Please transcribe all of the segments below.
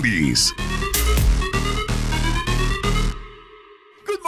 brindis.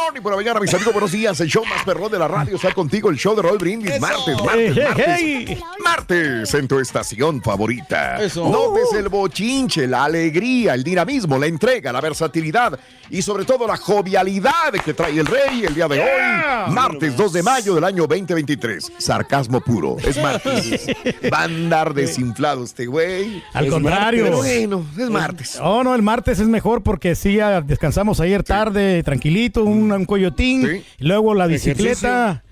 Morning por la mañana, mis amigos. Buenos días. El show más perrón de la radio está contigo. El show de Raúl Brindis. Martes, martes, martes. Martes en tu estación favorita. Notes el bochinche, la alegría, el dinamismo, la entrega, la versatilidad y sobre todo la jovialidad que trae el rey el día de hoy. Martes 2 de mayo del año 2023. Sarcasmo puro. Es martes. Va a andar desinflado este güey. Al Es contrario. martes, Pero bueno, es martes. Oh, no, el martes es mejor porque sí, ya descansamos ayer tarde, tranquilito, un, un coyotín, Sí. luego la bicicleta.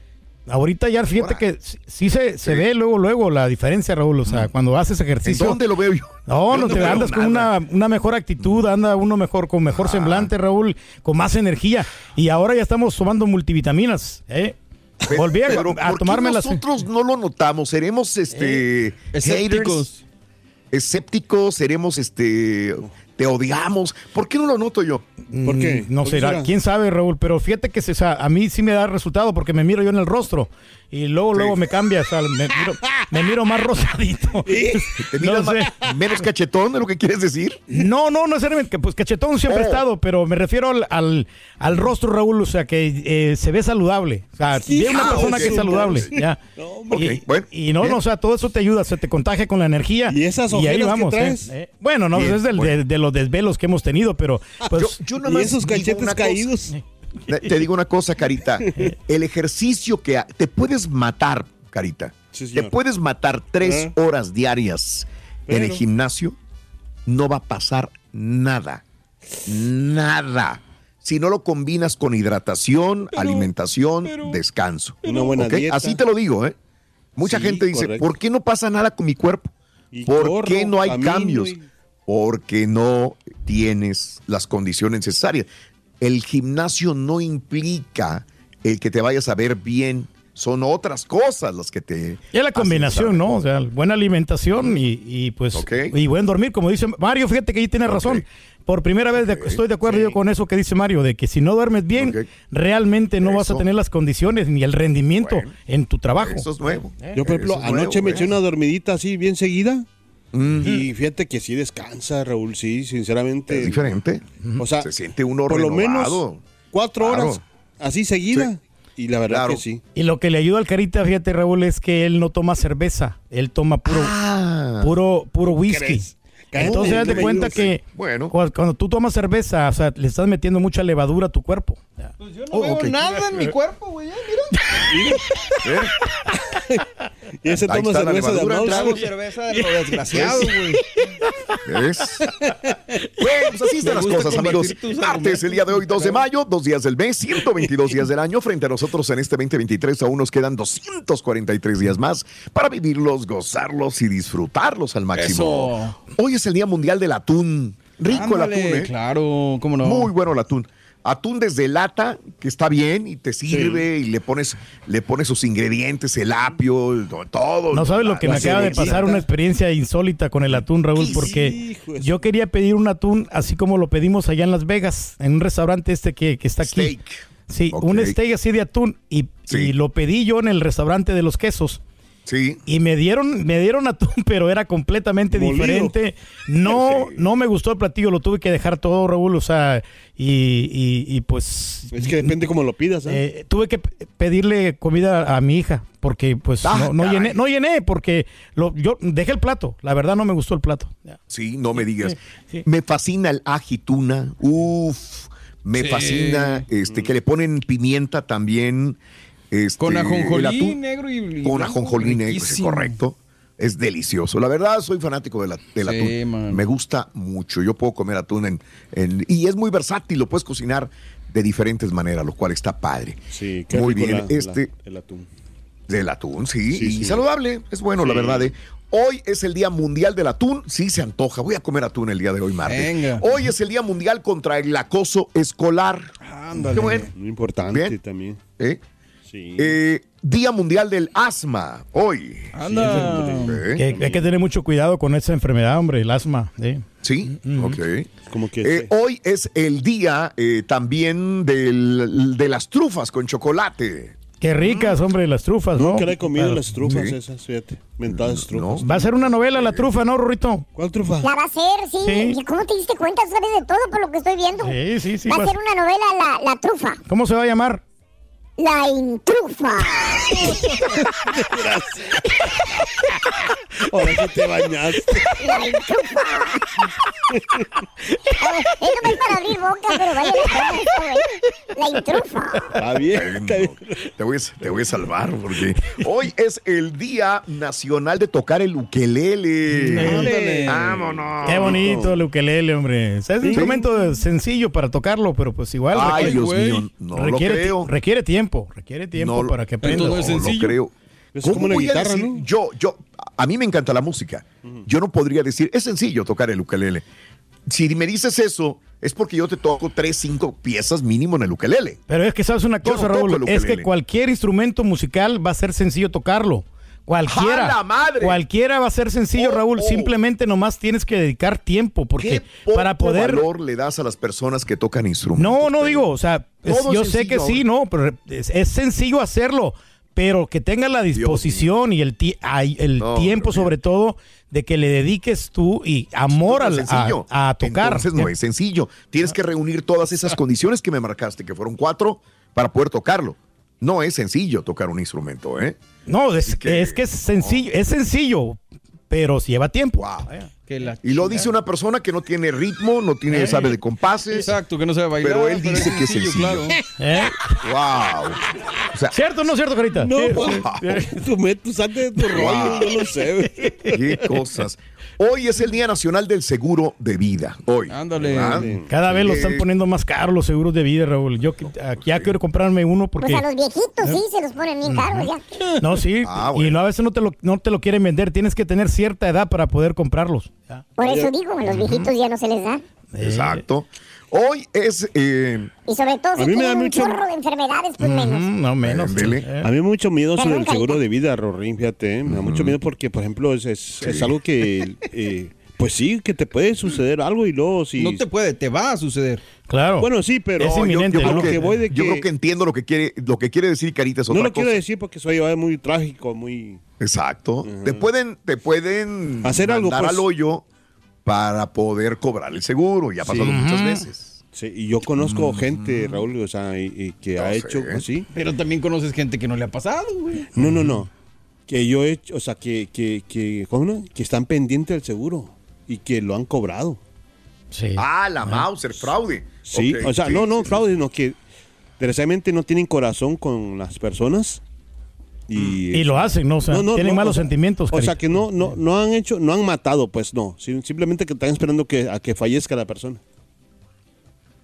Ahorita ya fíjate que sí, sí se, se ve luego, luego la diferencia, Raúl. O sea, cuando haces ¿En ejercicio. dónde lo veo yo? No, Yo no te andas con una, una mejor actitud, anda uno mejor, con mejor semblante, Raúl, con más energía. Y ahora ya estamos tomando multivitaminas, ¿eh? Pe- Volví a, pero a ¿por qué nosotros no lo notamos? ¿Seremos este escépticos. haters? escépticos? ¿Seremos este te odiamos? ¿Por qué no lo noto yo? ¿Por qué? Mm, No ¿Por qué será, será? quién sabe, Raúl, pero fíjate que se- o sea, a mí sí me da resultado porque me miro yo en el rostro y luego, luego me cambia, o sea, me miro, me miro más rosadito. ¿Te No sé. menos cachetón de lo que quieres decir? No, no, no necesariamente, pues cachetón siempre Oh. he estado, pero me refiero al, al, al rostro, Raúl, o sea, que eh, se ve saludable. O sea, ve una Ah, persona que es saludable. Ya. Ok, y, bueno, y no, bien. no, o sea, todo eso te ayuda, se te contagia con la energía. ¿Y esas ahí ojeras que vamos. traes? eh, eh. Bueno, no, Bien, es del- bueno. de, de los desvelos que hemos tenido, pero pues, Yo, yo nada Y esos cachetes cosa. Te- digo una cosa, Carita. El ejercicio que ha- te puedes matar, Carita. Sí, te puedes matar tres Ah. horas diarias en el gimnasio. No va a pasar nada. Nada. Si no lo combinas con hidratación, alimentación, descanso. Una buena. Así te lo digo, ¿eh? Mucha Sí, gente dice, correcto. ¿por qué no pasa nada con mi cuerpo? Y ¿Por corro, qué no hay cambios? y- Porque no tienes las condiciones necesarias. El gimnasio no implica el que te vayas a ver bien. Son otras cosas las que te... Y es la combinación, ¿no? O sea, buena alimentación y, y, pues y buen dormir, como dice Mario, fíjate que ahí tiene razón. Por primera vez estoy de acuerdo yo con eso que dice Mario, de que si no duermes bien, realmente no vas a tener las condiciones ni el rendimiento Bueno. en tu trabajo. Eso es nuevo. Yo, por ejemplo, es anoche nuevo, me eché ¿eh? una dormidita así bien seguida. Mm. Y fíjate que sí descansa, Raúl, sí, sinceramente. Es diferente. O sea, Se siente uno por lo renovado. menos cuatro Claro. horas así seguida. Sí. Y la verdad Claro. que sí. Y lo que le ayuda al Carita, fíjate Raúl, es que él no toma cerveza, él toma puro Ah. puro puro whisky. ¿Crees? Entonces, ¿Cómo haz de crees? cuenta que Bueno. cu- cuando, tú tomas cerveza, o sea, le estás metiendo mucha levadura a tu cuerpo. Pues yo no Oh, veo nada en mi cuerpo, güey. Mira. ¿Eh? Y ese toma cerveza de. Trago cerveza de lo desgraciado, güey. ¿Ves? Bueno, pues así están las cosas, amigos. Martes, el día de hoy, 2 de mayo, dos días del mes, 122 días del año. Frente a nosotros en este 2023 aún nos quedan 243 días más para vivirlos, gozarlos y disfrutarlos al máximo. Hoy es el Día Mundial del Atún. Rico Ándale, el atún, ¿eh? Claro, cómo no. Muy bueno el atún. Atún desde lata, que está bien y te sirve y le pones, le pones sus ingredientes, el apio, el- todo. No sabes lo que me acaba de pasar, una experiencia insólita con el atún, Raúl, porque yo quería pedir un atún así como lo pedimos allá en Las Vegas, en un restaurante este que, que está aquí. Steak. Sí, un steak así de atún y, Sí. y lo pedí yo en el restaurante de los quesos. Sí. Y me dieron, me dieron atún, pero era completamente Molido. diferente. No, Sí. no me gustó el platillo, lo tuve que dejar todo, Raúl, o sea, y, y- y pues Es que depende cómo lo pidas, ¿eh? eh, tuve que pedirle comida a mi hija porque pues Ah, no, no llené, no llené porque lo, yo dejé el plato. La verdad no me gustó el plato. Sí, no me digas. sí. Me fascina el ajituna. Uf. Me Sí. fascina este que le ponen pimienta también. Este, Con el ajonjolí negro y, y Con ajonjolí negro, sí, correcto. Es delicioso. La verdad, soy fanático de la- del Sí, atún. man. Me gusta mucho. Yo puedo comer atún en, en- y es muy versátil. Lo puedes cocinar de diferentes maneras, lo cual está padre. sí, qué muy rico bien. la- este la- el atún. del atún, sí, Sí, y saludable. Es bueno, la verdad. ¿eh? Hoy es el Día Mundial del Atún. Sí, se antoja. Voy a comer atún el día de hoy, martes. Venga. Hoy es el Día Mundial contra el acoso escolar. Ándale. Qué bueno. Muy importante Bien. también. ¿eh? Sí. Eh, Día Mundial del Asma. Hoy. Anda. ¿eh? Que hay que tener mucho cuidado con esa enfermedad, hombre, el asma. ¿sí? Sí, ok. Como que Eh, sí. hoy es el día eh, también del- de las trufas con chocolate. Qué ricas, hombre, las trufas, ¿no? Nunca le he comido Claro. las trufas Sí. esas, fíjate. Mentadas trufas. Va a ser una novela la trufa, ¿no, Rorrito? ¿Cuál trufa? La va a ser, sí. Sí. ¿Y ¿Cómo te diste cuenta? ¿Sabes de todo por lo que estoy viendo? Sí, sí, sí. va va a a- ser una novela, la, la trufa. ¿Cómo se va a llamar? La intrufa. Ahora sí te bañaste. La intrufa. Eh, es nomás para abrir boca, pero vaya la. La intrufa. Está bien, está bien. Te voy, a, te voy a salvar porque hoy es el Día Nacional de tocar el ukelele. Ándale. Vámonos. Qué bonito el ukelele, hombre. O sea, es un instrumento sencillo para tocarlo, pero pues igual Ay, requiere, Dios mío, no lo requiere, creo. ti- requiere tiempo, requiere tiempo No, para que Entonces aprenda. No es No lo sencillo. creo. Es ¿Cómo como una voy a guitarra, decir? ¿no? Yo, yo, a mí me encanta la música. Yo no podría decir, es sencillo tocar el ukelele. Si me dices eso, es porque yo te toco tres, cinco piezas mínimo en el ukelele. Pero es que sabes una cosa, no Raúl, es que cualquier instrumento musical va a ser sencillo tocarlo. Cualquiera. ¡A la madre! Cualquiera va a ser sencillo, Oh, Raúl. oh. Simplemente nomás tienes que dedicar tiempo, porque ¿Qué poco para poder. valor le das a las personas que tocan instrumentos? No, no digo, o sea, es- yo sé que sí, no, pero es, es sencillo hacerlo, pero que tengas la disposición y el, ti- ay, el No, tiempo, pero sobre todo, de que le dediques tú y amor No es sencillo. a, a tocar. Entonces no es sencillo. Tienes que reunir todas esas condiciones que me marcaste, que fueron cuatro, para poder tocarlo. No es sencillo tocar un instrumento, ¿eh? No, es, que- es que es sencillo, es sencillo, pero lleva tiempo. Wow. Y lo dice una persona que no tiene ritmo, no tiene, Eh. sabe de compases. Exacto, que no sabe bailar. Pero él dice que es sencillo. claro. ¿Eh? Wow. Sea, ¿Cierto o no cierto, Carita? No, Sí, pues, tú salte de tu rollo, yo no sé. qué cosas. Hoy es el Día Nacional del Seguro de Vida. Hoy. Ándale. Cada vez lo están poniendo más caros los seguros de vida, Raúl. Yo aquí ya quiero comprarme uno Pues porque... a los viejitos sí se los ponen bien caros ya. No, sí. Ah, bueno. Y no, a veces no te, lo, no te lo quieren vender. Tienes que tener cierta edad para poder comprarlos. Por eso digo, a los viejitos ya no se les da. Exacto. Hoy es. eh, Y sobre todo si A mí me da un mucho- chorro de enfermedades, pues menos. No menos. Eh. A mí me da mucho miedo sobre el seguro de vida, Rorín, fíjate. ¿eh? Me da mucho miedo porque, por ejemplo, es, es, es algo que, eh, pues sí, que te puede suceder algo y luego si... No te puede, te va a suceder. Claro. Bueno, sí, pero... Es no, yo- inminente, yo, creo ¿no? que, que voy de yo que- creo que entiendo lo que quiere, lo que quiere decir Carita es No lo quiero decir porque soy es muy trágico, muy... Exacto. Te pueden, te pueden Hacer algo, mandar pues. al hoyo para poder cobrar el seguro. Ya ha pasado muchas veces. Sí, y yo conozco gente, Raúl, o sea, y, y que No ha sé. hecho así. Pero también conoces gente que no le ha pasado, güey. No, no, no. Que yo he hecho, o sea, que, que, que, ¿cómo no? que están pendientes del seguro y que lo han cobrado. Sí. Ah, la Mauser, fraude. Sí, o sea, sí, no, no, sí, fraude, sino que desgraciadamente no tienen corazón con las personas. Y, Y lo hacen, ¿no? O sea, No, no, tienen no, malos o sea, sentimientos. O sea que no, no, no han hecho, no han matado, pues no. sim- Simplemente que están esperando que, a que fallezca la persona.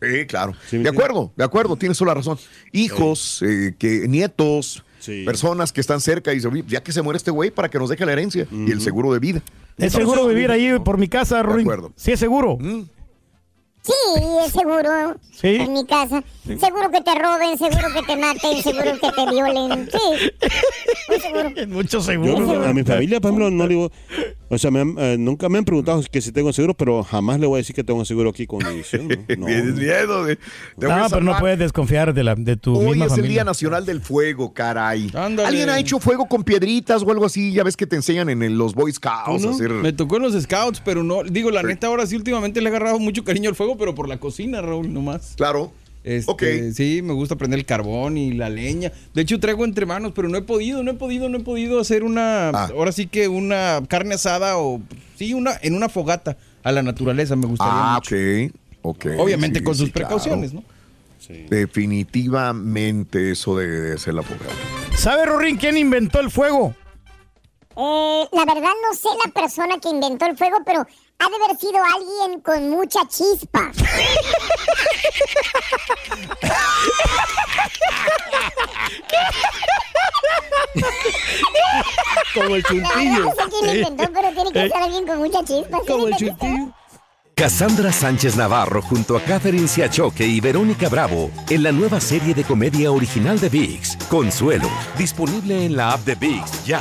Sí, claro. Sí, ¿me de acuerdo, de acuerdo, tienes toda la razón. Hijos, eh, que, nietos, Sí. personas que están cerca y dicen, "Oye, ya que se muere este güey para que nos deje la herencia y el seguro de vida. ¿Es seguro vivir ahí por mi casa, Rorín? acuerdo. Sí, es seguro. Mm. Sí, es seguro. Sí. En mi casa. Seguro que te roben, seguro que te maten, seguro que te violen. Sí. Muy seguro. Mucho seguro. a mi familia, por ejemplo, no le digo, o sea, me han- eh, nunca me han preguntado que si tengo seguro, pero jamás le voy a decir que tengo seguro aquí con edición. ¿no? Tienes No. miedo de- No, pero no puedes desconfiar de, la, de tu Hoy misma es el. Día Nacional del Fuego, caray. Ándale. ¿Alguien ha hecho fuego con piedritas o algo así? Ya ves que te enseñan en el- los Boy Scouts. Me tocó en los scouts, pero no. Digo, la neta, ahora sí, últimamente le he agarrado mucho cariño al fuego, pero por la cocina, Raúl, nomás. Claro. Este, Ok. Sí, me gusta prender el carbón y la leña. De hecho, traigo entre manos, pero no he podido, no he podido, no he podido hacer una. Ah. Ahora sí que una carne asada o. Sí, una en una fogata a la naturaleza me gustaría Ah, mucho. ok. ok. Obviamente Sí, con sí, sus claro. precauciones, ¿no? Definitivamente eso debe de ser la fogata. ¿Sabe, Rorín, quién inventó el fuego? Eh, la verdad no sé la persona que inventó el fuego, pero ha de haber sido alguien con mucha chispa. Como el chuntillo. no sé quién lo inventó, pero tiene que ser alguien con mucha chispa. ¿Sí Como el chuntillo. Cassandra Sánchez Navarro junto a Catherine Siachoque y Verónica Bravo en la nueva serie de comedia original de VIX, Consuelo, disponible en la app de VIX ya.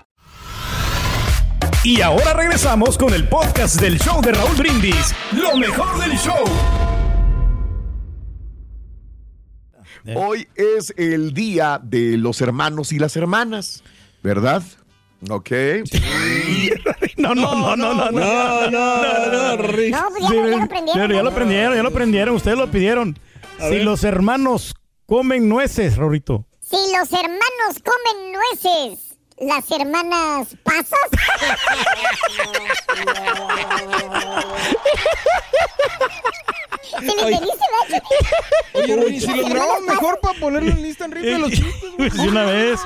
Y ahora regresamos con el podcast del show de Raúl Brindis. Lo mejor del show. Hoy es el día de los hermanos y las hermanas, ¿verdad? Ok. No, no, no, no, no. no. No, no, no, pues ya, lo- aprendieron. Ya lo aprendieron, ya lo aprendieron. Ustedes lo pidieron. Si los hermanos comen nueces, Rorito. Si los hermanos comen nueces, las hermanas pasas. ¿Se lo entendiste, Nacho? Oye, si lo grabamos mejor para ponerlo en lista en rifle de los chistes, güey. Pues de una vez.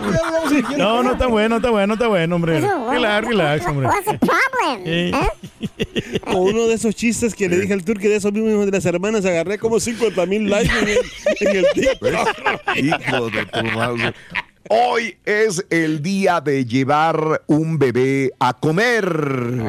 Eligiendo. No, no está bueno, está bueno, está bueno, hombre. Relax, relax, hombre. What's the problem? Eh. Con uno de esos chistes que le dije al turque de esos mismos de las hermanas, agarré como 50 mil likes en el, en el TikTok. Hijo de tu madre. Hoy es el día de llevar un bebé a comer.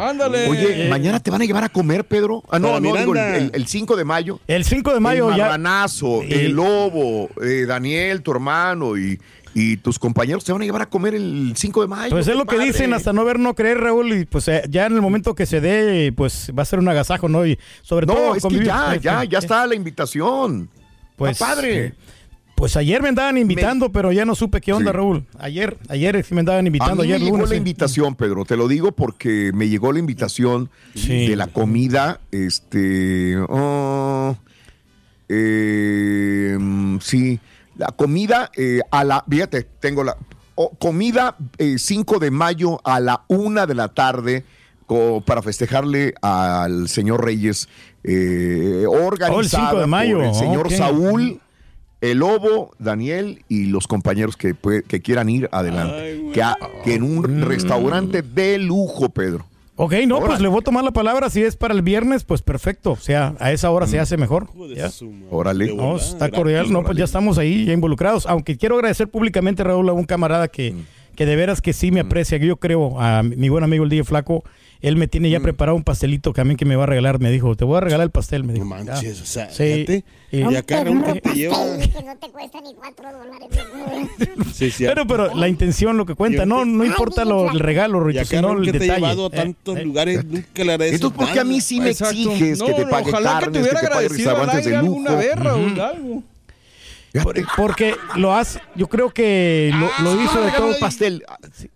Ándale. Oye, ¿mañana te van a llevar a comer, Pedro? Ah, no, no, digo, el, el- el 5 de mayo. El 5 de mayo el ya. marranazo, el lobo, eh, Daniel, tu hermano y, y tus compañeros te van a llevar a comer el 5 de mayo. Pues es lo que padre. dicen, hasta no ver, no creer, Raúl, y pues eh, ya en el momento que se dé, pues va a ser un agasajo, ¿no? Y sobre todo No, es que ya, eh, ya, eh, ya está la invitación. Pues, Está padre. eh, Pues ayer me andaban invitando, pero ya no supe qué onda, Sí. Raúl. Ayer, ayer sí me andaban A invitando, mí ayer me llegó lunes. la sí. invitación, Pedro, te lo digo porque me llegó la invitación Sí. de la comida, este, oh, eh, sí, la comida eh, a la, fíjate, tengo la oh, comida eh, 5 de mayo a la una de la tarde para festejarle al señor Reyes, eh, organizada 5 de mayo, por el señor. Saúl. El Lobo, Daniel y los compañeros que, que quieran ir adelante. que, a- que en un restaurante de lujo, Pedro. Ok, no, Órale. pues le voy a tomar la palabra. Si es para el viernes, pues perfecto. O sea, a esa hora se hace mejor. Ya. Órale. No, está cordial. No, pues ya estamos ahí, ya involucrados. Aunque quiero agradecer públicamente, Raúl, a un camarada que, que de veras que sí me aprecia, que yo creo, a mi mi buen amigo el DJ Flaco. Él me tiene ya preparado un pastelito que a mí que me va a regalar. Me dijo, te voy a regalar el pastel. Me No dijo. manches, Ya. o sea, Sí. fíjate. Y- Y acá que te lleva. que no te cuesta ni cuatro dólares. Sí, sí. Pero, pero la intención, lo que cuenta, no, no importa lo, el regalo, Rito, sino el que te ha detalle. llevado a Eh, tantos eh. lugares, nunca le agradeces Entonces, ¿por qué a mí sí me Exacto. exiges No, que te no, pague ojalá que te carnes, que hubiera te agradecido lujo? alguna vez, Raúl, algo. Porque lo hace, yo creo que lo, lo hizo de todo. un pastel.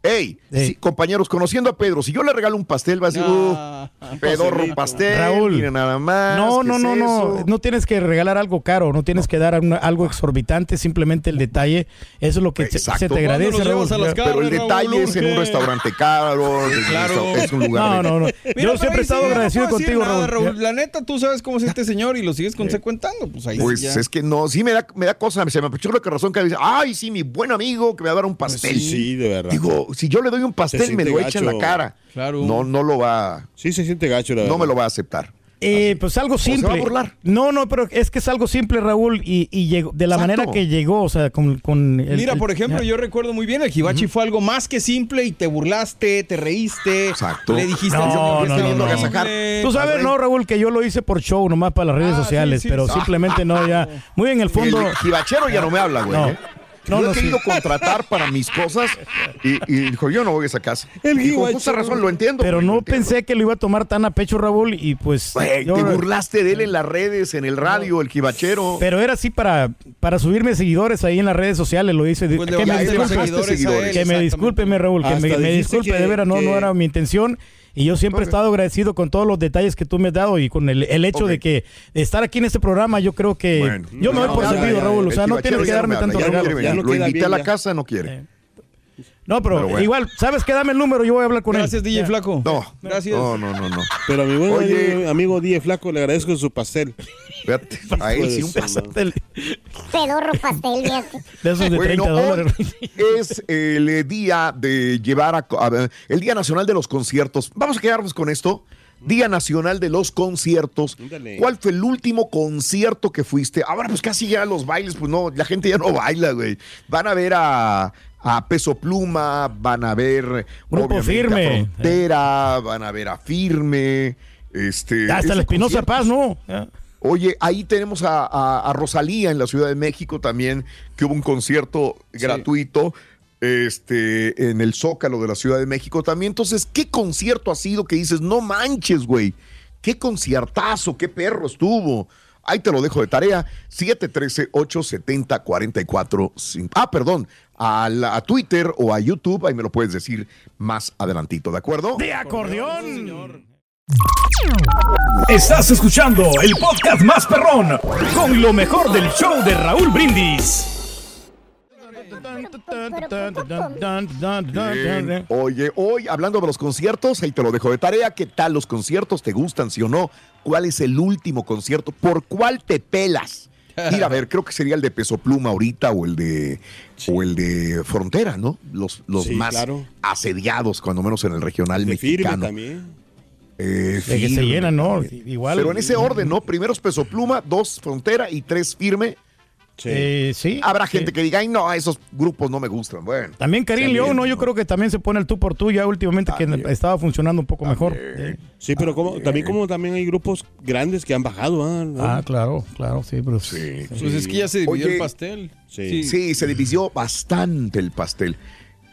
Ey, Ey. sí, compañeros, conociendo a Pedro, si yo le regalo un pastel, va a decir, Ah, uh, pedorro pastel, Raúl. mira nada más. No, ¿qué no, es no, no. No tienes que regalar algo caro, no tienes que dar una- algo exorbitante, simplemente el detalle. Eso es lo que se, Exacto. se te ¿Cuándo agradece, Raúl. Pero el Raúl, detalle es en un restaurante caro, es- claro. es un lugar No, no, no. Mira, Yo siempre he estado agradecido contigo, nada, Raúl. La neta, tú sabes cómo es este señor y lo sigues consecuentando. Pues ahí Pues ya. es que no, sí me da, me da cosa, se me apechó la razón que dice, ay, sí, mi buen amigo que me va a dar un pastel. Sí, sí, de verdad. Digo, si yo le doy un pastel, me lo echa en la cara. Claro. No, no lo va, Sí, se siente gacho, la no verdad. me lo va a aceptar. Eh, pues algo se va a simple. burlar. No, no, pero es que es algo simple, Raúl, y, y llegó de la Exacto. manera que llegó, o sea, con, con el- Mira, por ejemplo, yo recuerdo muy bien, el hibachi fue algo más que simple y te burlaste, te reíste. Exacto. Le dijiste, No, "Yo no, estoy no, no. agasajar". Tú sabes, Al no, Raúl, que yo lo hice por show, nomás para las redes Ah, sociales, sí, sí, pero sí. simplemente no, ya. Muy en el fondo. El jibachero ya no me habla, güey. No. ¿eh? No, no, he sí. querido contratar para mis cosas y, y dijo, yo no voy a esa casa. El y con justa jibachero. razón, lo entiendo. Pero lo no entiendo. pensé que lo iba a tomar tan a pecho, Raúl, y pues. Güey, yo- te burlaste de él en las redes, en el radio, el jibachero. Pero era así para, para subirme seguidores ahí en las redes sociales, lo hice. Pues que me disculpe, él, que me Raúl, que me, disculpe, que- de veras, no, no era mi intención. Y yo siempre he estado agradecido con todos los detalles que tú me has dado y con el, el hecho Ok. de que estar aquí en este programa, yo creo que Bueno. yo me No, doy por ya, servido, ya, Raúl. O sea, no tienes que darme ya no venir. no Lo invité a la casa, no quiere. No, pero, Pero bueno. igual, ¿sabes qué? Dame el número, yo voy a hablar con Gracias, él. DJ Ya. Flaco. No, Gracias. No, no, no, no. Pero a mi buen Oye. amigo, amigo Die Flaco le agradezco su pastel. Fíjate, a él sí un pastel. Pedorro pastel. De esos de Bueno, 30 hoy dólares. es el día de llevar a, el Día Nacional de los Conciertos. Vamos a quedarnos con esto. Día Nacional de los Conciertos. ¿Cuál fue el último concierto que fuiste? Ahora, pues casi ya los bailes, pues no, la gente ya no baila, güey. Van a ver a, a Peso Pluma, van a ver Grupo Firme. a Frontera, van a ver a Firme. Este, Hasta la Espinosa. Paz, ¿no? Oye, ahí tenemos a, a- a Rosalía en la Ciudad de México también, que hubo un concierto gratuito este, en el Zócalo de la Ciudad de México también. Entonces, ¿qué concierto ha sido que dices, no manches, güey? ¿Qué conciertazo? ¿Qué perro estuvo? Ahí te lo dejo de tarea. 713-870-44. Ah, perdón. A, la- a Twitter o a YouTube, ahí me lo puedes decir más adelantito, ¿de acuerdo? De acordeón. Estás escuchando el podcast más perrón con lo mejor del show de Raúl Brindis. Bien. Oye, hoy hablando de los conciertos, ahí te lo dejo de tarea. ¿Qué tal los conciertos? ¿Te gustan, sí o no? ¿Cuál es el último concierto? ¿Por cuál te pelas? Ir a ver, creo que sería el de Peso Pluma ahorita o el de o el de Frontera, ¿no? Los, los Sí, más claro. asediados, cuando menos en el regional De firme mexicano. también. Eh, que se llenan, ¿no? Igual. Pero en ese orden, ¿no? Primero es Peso Pluma, dos Frontera y tres Firme. Sí. Eh, sí. Habrá sí. gente que diga, ay, no, esos grupos no me gustan. Bueno. También Karim También, León, ¿no? Yo creo que también se pone el tú por tú ya últimamente También. que estaba funcionando un poco mejor. También. Eh, Sí, pero como, también como también hay grupos grandes que han bajado. ¿ah? ¿No? Ah, claro, claro, sí, pero Sí. Pues es que ya se dividió Oye, el pastel. sí. Sí, se dividió bastante el pastel.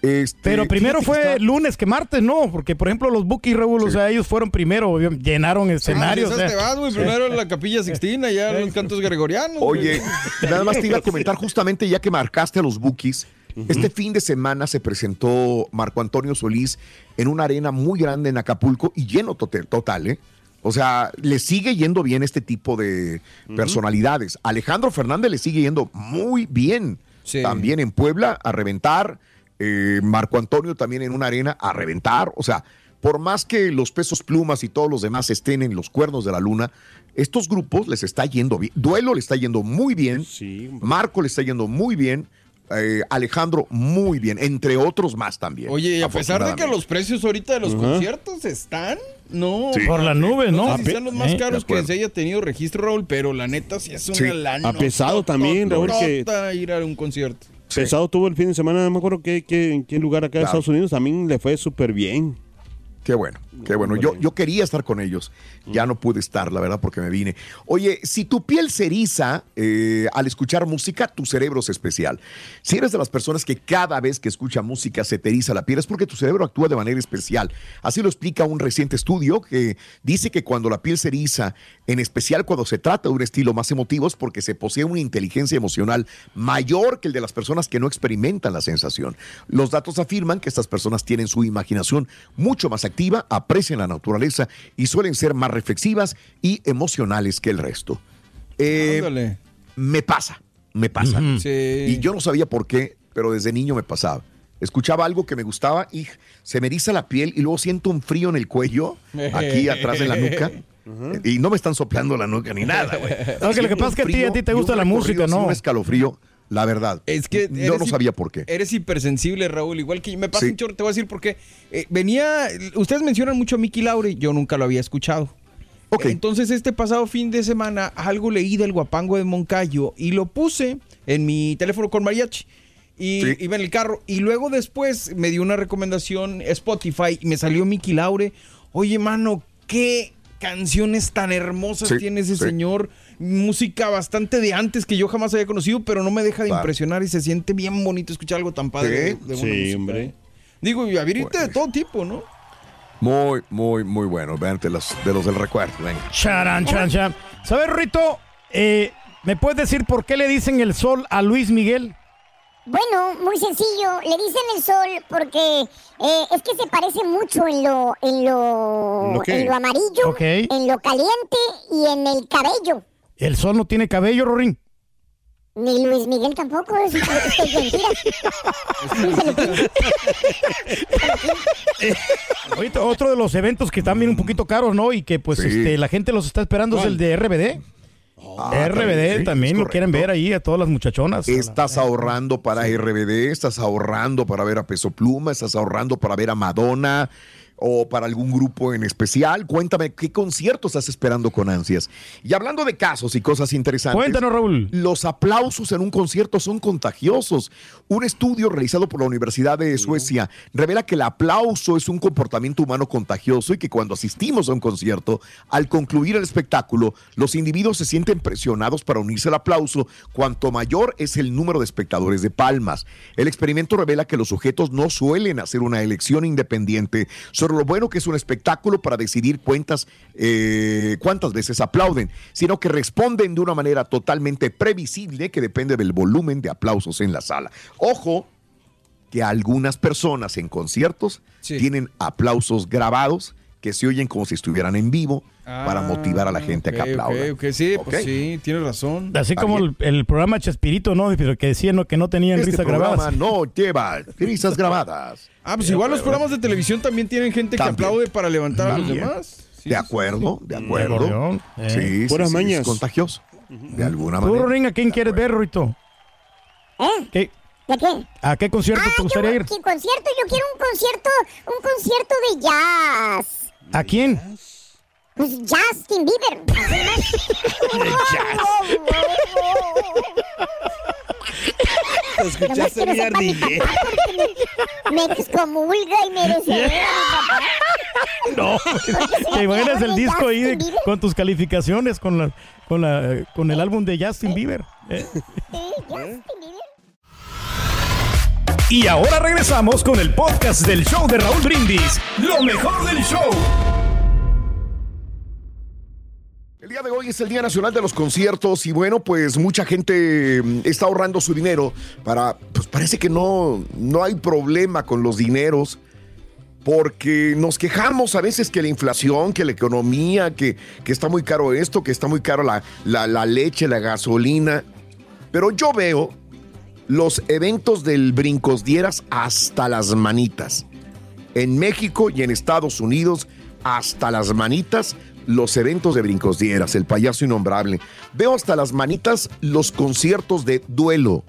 Este, Pero primero fue está- lunes que martes, ¿no? Porque, por ejemplo, los Bookies Rebull, o sea, ellos fueron primero, llenaron escenarios. Ah, o sea, te vas, güey. Primero la capilla sixtina, ya los cantos gregorianos. güey. Oye, nada más te iba a comentar justamente ya que marcaste a los Bookies. Este fin de semana se presentó Marco Antonio Solís en una arena muy grande en Acapulco y lleno total, total ¿eh? O sea, le sigue yendo bien este tipo de personalidades. Alejandro Fernández le sigue yendo muy bien. Sí. También en Puebla a reventar. Eh, Marco Antonio también en una arena a reventar. O sea, por más que los pesos plumas y todos los demás estén en los cuernos de la luna, estos grupos les está yendo bien. Duelo le está yendo muy bien. Sí. Marco le está yendo muy bien. eh, Alejandro muy bien, entre otros más también. Oye, y a pesar de que los precios ahorita de los conciertos están, no. Por la nube, ¿no? No sé si sean los más Eh, caros de que se haya tenido registro, Raúl, pero la neta sí es una Sí. lana. Ha pesado también, Raúl, que- ir a un concierto. Pesado tuvo el fin de semana, no me acuerdo qué, qué- en qué lugar acá de Claro. Estados Unidos, también le fue súper bien. Qué bueno. Qué bueno, yo, yo quería estar con ellos. Ya no pude estar, la verdad, porque me vine. Oye, si tu piel se eriza eh, al escuchar música, tu cerebro es especial. Si eres de las personas que cada vez que escucha música se te eriza la piel, es porque tu cerebro actúa de manera especial. Así lo explica un reciente estudio que dice que cuando la piel se eriza, en especial cuando se trata de un estilo más emotivo, es porque se posee una inteligencia emocional mayor que el de las personas que no experimentan la sensación. Los datos afirman que estas personas tienen su imaginación mucho más activa, aprecian la naturaleza y suelen ser más reflexivas y emocionales que el resto. Eh, Ándale. me pasa, me pasa. Sí. Y yo no sabía por qué, pero desde niño me pasaba. Escuchaba algo que me gustaba y se me eriza la piel y luego siento un frío en el cuello, aquí atrás de la nuca. Y no me están soplando la nuca ni nada, güey. No, que lo que pasa es que a ti- a ti te gusta la música, ¿no? Un escalofrío, la verdad. Es que yo no sabía por qué. Eres hipersensible, Raúl, igual que me pasa Sí. un chorro, te voy a decir por qué. Eh, venía, ustedes mencionan mucho a Mickey Laure, yo nunca lo había escuchado. Ok. Entonces, este pasado fin de semana, algo leí del guapango de Moncayo y lo puse en mi teléfono con mariachi. Y Sí. iba en el carro. Y luego después me dio una recomendación Spotify y me salió Mickey Laure. Oye, mano, qué canciones tan hermosas Sí, tiene ese sí. señor. Música bastante de antes que yo jamás había conocido, pero no me deja de impresionar y se siente bien bonito escuchar algo tan padre. de- Sí. de buena Sí, música, hombre. ¿eh? Digo, y habilita de todo tipo, ¿no? Muy, muy, muy bueno. Vean de los, de los del recuerdo. Venga. Charan, chan, chan. ¿Sabes, Rito? Eh, ¿Me puedes decir por qué le dicen el sol a Luis Miguel? Bueno, muy sencillo. Le dicen el sol porque eh, es que se parece mucho en lo, en lo, ¿En lo qué? en lo amarillo, en lo caliente y en el cabello. El sol no tiene cabello, Rorín. Ni Luis Miguel tampoco, es, es, es mentira. Oye, otro de los eventos que están bien un poquito caros, ¿no? Y que pues Sí. este, la gente los está esperando es el de RBD. Ah, RBD sí, también lo quieren ver ahí a todas las muchachonas. Estás ahorrando para RBD, estás ahorrando para ver a Peso Pluma, estás ahorrando para ver a Madonna o para algún grupo en especial. Cuéntame, ¿qué conciertos estás esperando con ansias? Y hablando de casos y cosas interesantes. Cuéntanos, Raúl. Los aplausos en un concierto son contagiosos. Un estudio realizado por la Universidad de Suecia revela que el aplauso es un comportamiento humano contagioso y que cuando asistimos a un concierto, al concluir el espectáculo, los individuos se sienten presionados para unirse al aplauso cuanto mayor es el número de espectadores de palmas. El experimento revela que los sujetos no suelen hacer una elección independiente sobre lo bueno que es un espectáculo para decidir cuántas, eh, cuántas veces aplauden, sino que responden de una manera totalmente previsible que depende del volumen de aplausos en la sala. Ojo que algunas personas en conciertos Sí. tienen aplausos grabados que se oyen como si estuvieran en vivo para Ah, motivar a la gente a que aplauda. ok, ok, sí, pues sí, tienes razón. Así Está como el, programa Chespirito, ¿no? Pero que decían que no tenían Este risas programa grabadas. no lleva risas grabadas. Ah, pues igual los programas de televisión también tienen gente que aplaude para levantar a los demás. Sí, De acuerdo, de De acuerdo. eh. Sí, sí, Puras sí, mañas. es contagioso. De alguna Tú, manera. ¿a quién quieres ver. Rito? ¿Eh? ¿Qué- ¿De qué? ¿A qué concierto Ah, te gustaría yo, ir? ¿qué concierto? Yo quiero un concierto, un concierto de jazz. ¿A quién? Pues Justin Bieber. Te escuchaste mi ardille. me, excomulga y me desea mi papá. No. ¿Te imaginas el disco ahí de- con tus calificaciones con, la, con, la, eh, con el álbum de Justin Bieber? Eh, Sí, Justin Bieber. Y ahora regresamos con el podcast del show de Raúl Brindis. Lo mejor del show. El día de hoy es el Día Nacional de los Conciertos y bueno, pues mucha gente mm, está ahorrando su dinero para, pues parece que no, no hay problema con los dineros porque nos quejamos a veces que la inflación, que la economía, que, que está muy caro esto, que está muy caro la, la, la leche, la gasolina, pero yo veo los eventos del Brincos Dieras hasta las manitas. En México y en Estados Unidos, hasta las manitas, los eventos de Brincos Dieras, el payaso innombrable. Veo hasta las manitas los conciertos de duelo,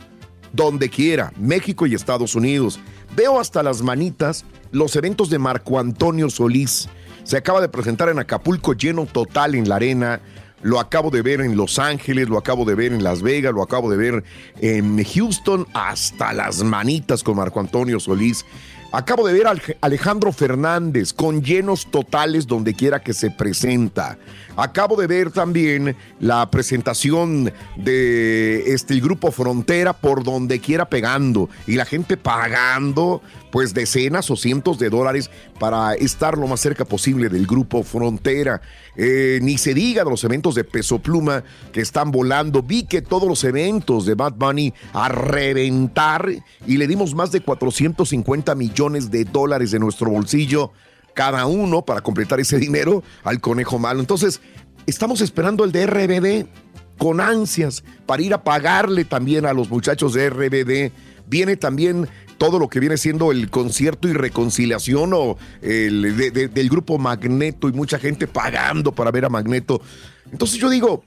donde quiera, México y Estados Unidos. Veo hasta las manitas los eventos de Marco Antonio Solís. Se acaba de presentar en Acapulco lleno total en la arena. Lo acabo de ver en Los Ángeles, lo acabo de ver en Las Vegas, lo acabo de ver en Houston, hasta las manitas con Marco Antonio Solís. Acabo de ver a Alejandro Fernández con llenos totales donde quiera que se presenta. Acabo de ver también la presentación de este grupo Frontera por donde quiera pegando y la gente pagando pues decenas o cientos de dólares para estar lo más cerca posible del grupo Frontera. Eh, ni se diga de los eventos de Peso Pluma que están volando. Vi que todos los eventos de Bad Bunny a reventar y le dimos más de 450 millones de dólares de nuestro bolsillo cada uno para completar ese dinero al conejo malo. Entonces, estamos esperando el de RBD con ansias para ir a pagarle también a los muchachos de RBD. Viene también todo lo que viene siendo el concierto y reconciliación o el del grupo Magneto y mucha gente pagando para ver a Magneto. Entonces yo digo,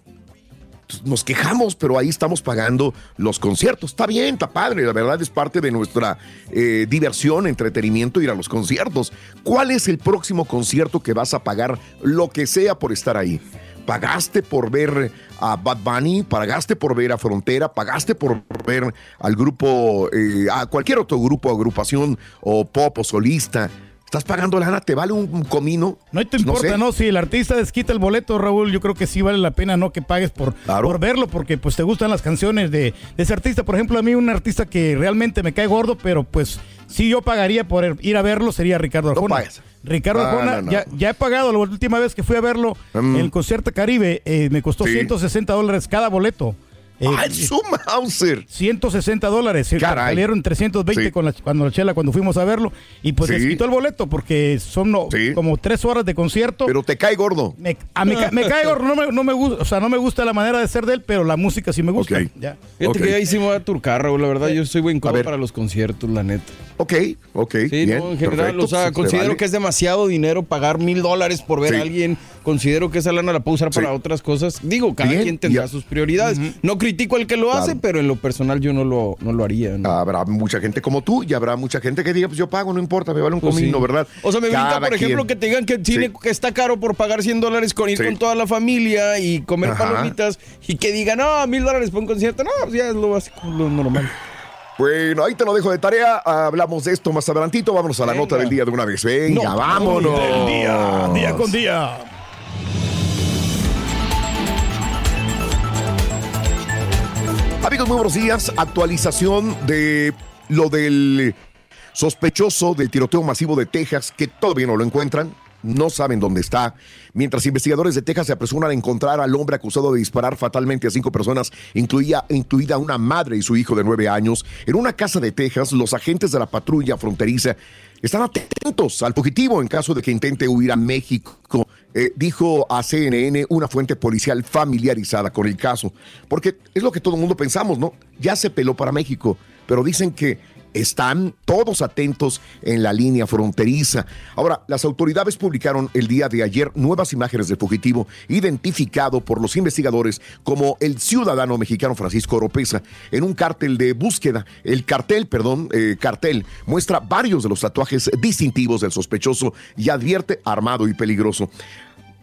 pues, nos quejamos, pero ahí estamos pagando los conciertos. Está bien, está padre, la verdad es parte de nuestra eh, diversión, entretenimiento ir a los conciertos. ¿Cuál es el próximo concierto que vas a pagar lo que sea por estar ahí? Pagaste por ver a Bad Bunny, pagaste por ver a Frontera, pagaste por ver al grupo, eh, a cualquier otro grupo, agrupación o pop o solista. Estás pagando lana, te vale un, comino. No te importa, no, Si el artista desquita el boleto, Raúl, yo creo que sí vale la pena, ¿no? Que pagues por, por verlo, porque pues te gustan las canciones de, ese artista. Por ejemplo, a mí un artista que realmente me cae gordo, pero pues sí yo pagaría por ir a verlo, sería Ricardo Arjona. Ricardo Arjona, Ya, he pagado la última vez que fui a verlo mm. en el concierto Caribe, eh, me costó 160 dólares cada boleto. Eh, ¡Ay, su Mauser! 160 dólares. Salieron 320 con la, cuando la chela, cuando fuimos a verlo. Y pues les quitó el boleto porque son como tres horas de concierto. Pero te cae gordo. Me, cae gordo. No me, gusta, o sea, no me gusta la manera de ser de él, pero la música sí me gusta. Ya. Fíjate que ahí sí me voy a turcar, Raúl. La verdad, yo soy buen codo para los conciertos, la neta. Ok, ok. Sí, en general, o sea, considero que es demasiado dinero pagar mil dólares por ver a alguien. Considero que esa lana la puedo usar para otras cosas. Digo, cada quien tendrá sus prioridades. No critico al que lo hace, pero en lo personal yo no lo, no lo haría. Habrá mucha gente como tú y habrá mucha gente que diga, pues yo pago, no importa, me vale un pues comino, ¿verdad? O sea, me gusta, por ejemplo, que te digan que cine está caro por pagar 100 dólares con ir con toda la familia y comer palomitas y que digan, no, mil dólares por un concierto. No, pues ya es lo básico, lo normal. Bueno, ahí te lo dejo de tarea. Hablamos de esto más adelantito. Vámonos a la nota del día de una vez. Venga, vámonos. día, día con día. Amigos, muy buenos días. Actualización de lo del sospechoso del tiroteo masivo de Texas, que todavía no lo encuentran no saben dónde está. Mientras investigadores de Texas se apresuran a encontrar al hombre acusado de disparar fatalmente a cinco personas, incluida, incluida una madre y su hijo de nueve años, en una casa de Texas, los agentes de la patrulla fronteriza están atentos al fugitivo en caso de que intente huir a México. Eh, dijo a CNN una fuente policial familiarizada con el caso, porque es lo que todo el mundo pensamos, ¿no? Ya se peló para México, pero dicen que están todos atentos en la línea fronteriza. Ahora, las autoridades publicaron el día de ayer nuevas imágenes del fugitivo, identificado por los investigadores como el ciudadano mexicano Francisco Oropesa, en un cartel de búsqueda. El cartel, perdón, eh, cartel, muestra varios de los tatuajes distintivos del sospechoso y advierte armado y peligroso.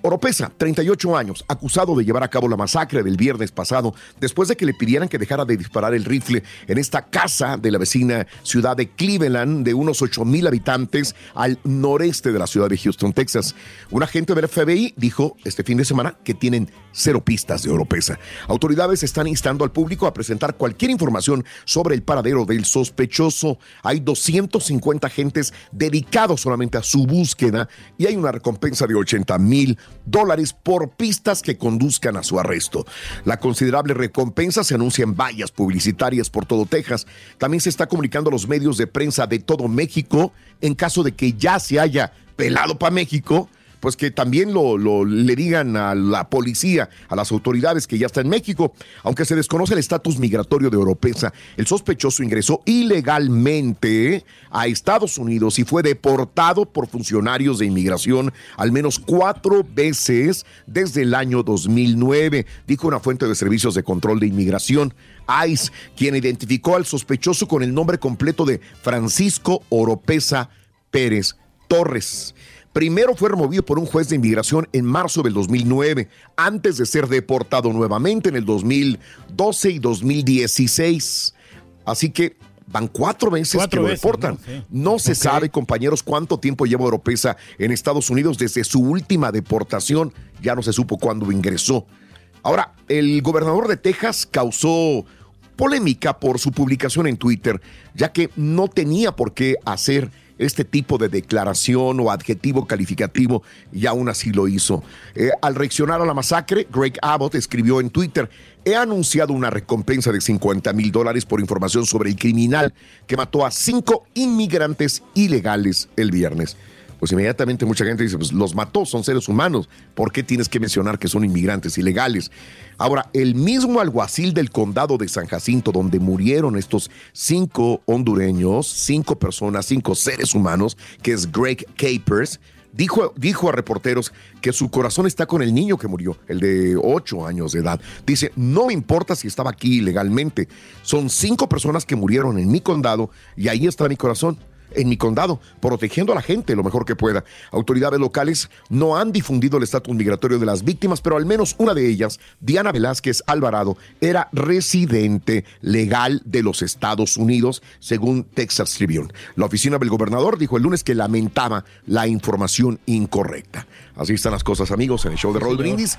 Oropesa, 38 años, acusado de llevar a cabo la masacre del viernes pasado, después de que le pidieran que dejara de disparar el rifle en esta casa de la vecina ciudad de Cleveland, de unos 8 mil habitantes al noreste de la ciudad de Houston, Texas. Un agente del FBI dijo este fin de semana que tienen cero pistas de Oropesa. Autoridades están instando al público a presentar cualquier información sobre el paradero del sospechoso. Hay 250 agentes dedicados solamente a su búsqueda y hay una recompensa de 80 mil dólares por pistas que conduzcan a su arresto. La considerable recompensa se anuncia en vallas publicitarias por todo Texas. También se está comunicando a los medios de prensa de todo México en caso de que ya se haya pelado para México pues que también lo, le digan a la policía, a las autoridades que ya está en México. Aunque se desconoce el estatus migratorio de Oropesa, el sospechoso ingresó ilegalmente a Estados Unidos y fue deportado por funcionarios de inmigración al menos cuatro veces desde el año 2009, dijo una fuente de servicios de control de inmigración. ICE, quien identificó al sospechoso con el nombre completo de Francisco Oropesa Pérez Torres. Primero fue removido por un juez de inmigración en marzo del 2009, antes de ser deportado nuevamente en el 2012 y 2016. Así que van cuatro veces que lo deportan. No, se sabe, compañeros, cuánto tiempo lleva Oropesa en Estados Unidos desde su última deportación. Ya no se supo cuándo ingresó. Ahora, el gobernador de Texas causó polémica por su publicación en Twitter, ya que no tenía por qué hacer este tipo de declaración o adjetivo calificativo y aún así lo hizo. Eh, al reaccionar a la masacre, Greg Abbott escribió en Twitter, he anunciado una recompensa de 50 mil dólares por información sobre el criminal que mató a cinco inmigrantes ilegales el viernes pues inmediatamente mucha gente dice, pues los mató, son seres humanos, ¿por qué tienes que mencionar que son inmigrantes ilegales? Ahora, el mismo alguacil del condado de San Jacinto, donde murieron estos cinco hondureños, cinco personas, cinco seres humanos, que es Greg Capers, Dijo, dijo, a reporteros que su corazón está con el niño que murió, el de ocho años de edad. Dice, no me importa si estaba aquí ilegalmente. Son cinco personas que murieron en mi condado y ahí está mi corazón en mi condado, protegiendo a la gente lo mejor que pueda. Autoridades locales no han difundido el estatus migratorio de las víctimas, pero al menos una de ellas, Diana Velázquez Alvarado, era residente legal de los Estados Unidos, según Texas Tribune. La oficina del gobernador dijo el lunes que lamentaba la información incorrecta. Así están las cosas, amigos, en el show de Roll Brindis.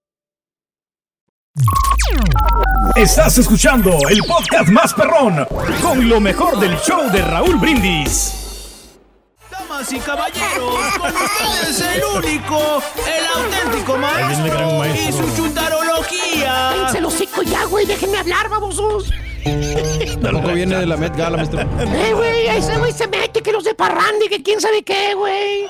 Estás escuchando el podcast más perrón con lo mejor del show de Raúl Brindis. Damas y caballeros, con ustedes el único, el auténtico maestro y su chuntarología. Cállense los hocico ya, güey, déjenme hablar, babosos. Tampoco viene de la Met Gala, maestro. Eh, güey, ese güey se mete que los de Parrandi, que quién sabe qué, güey.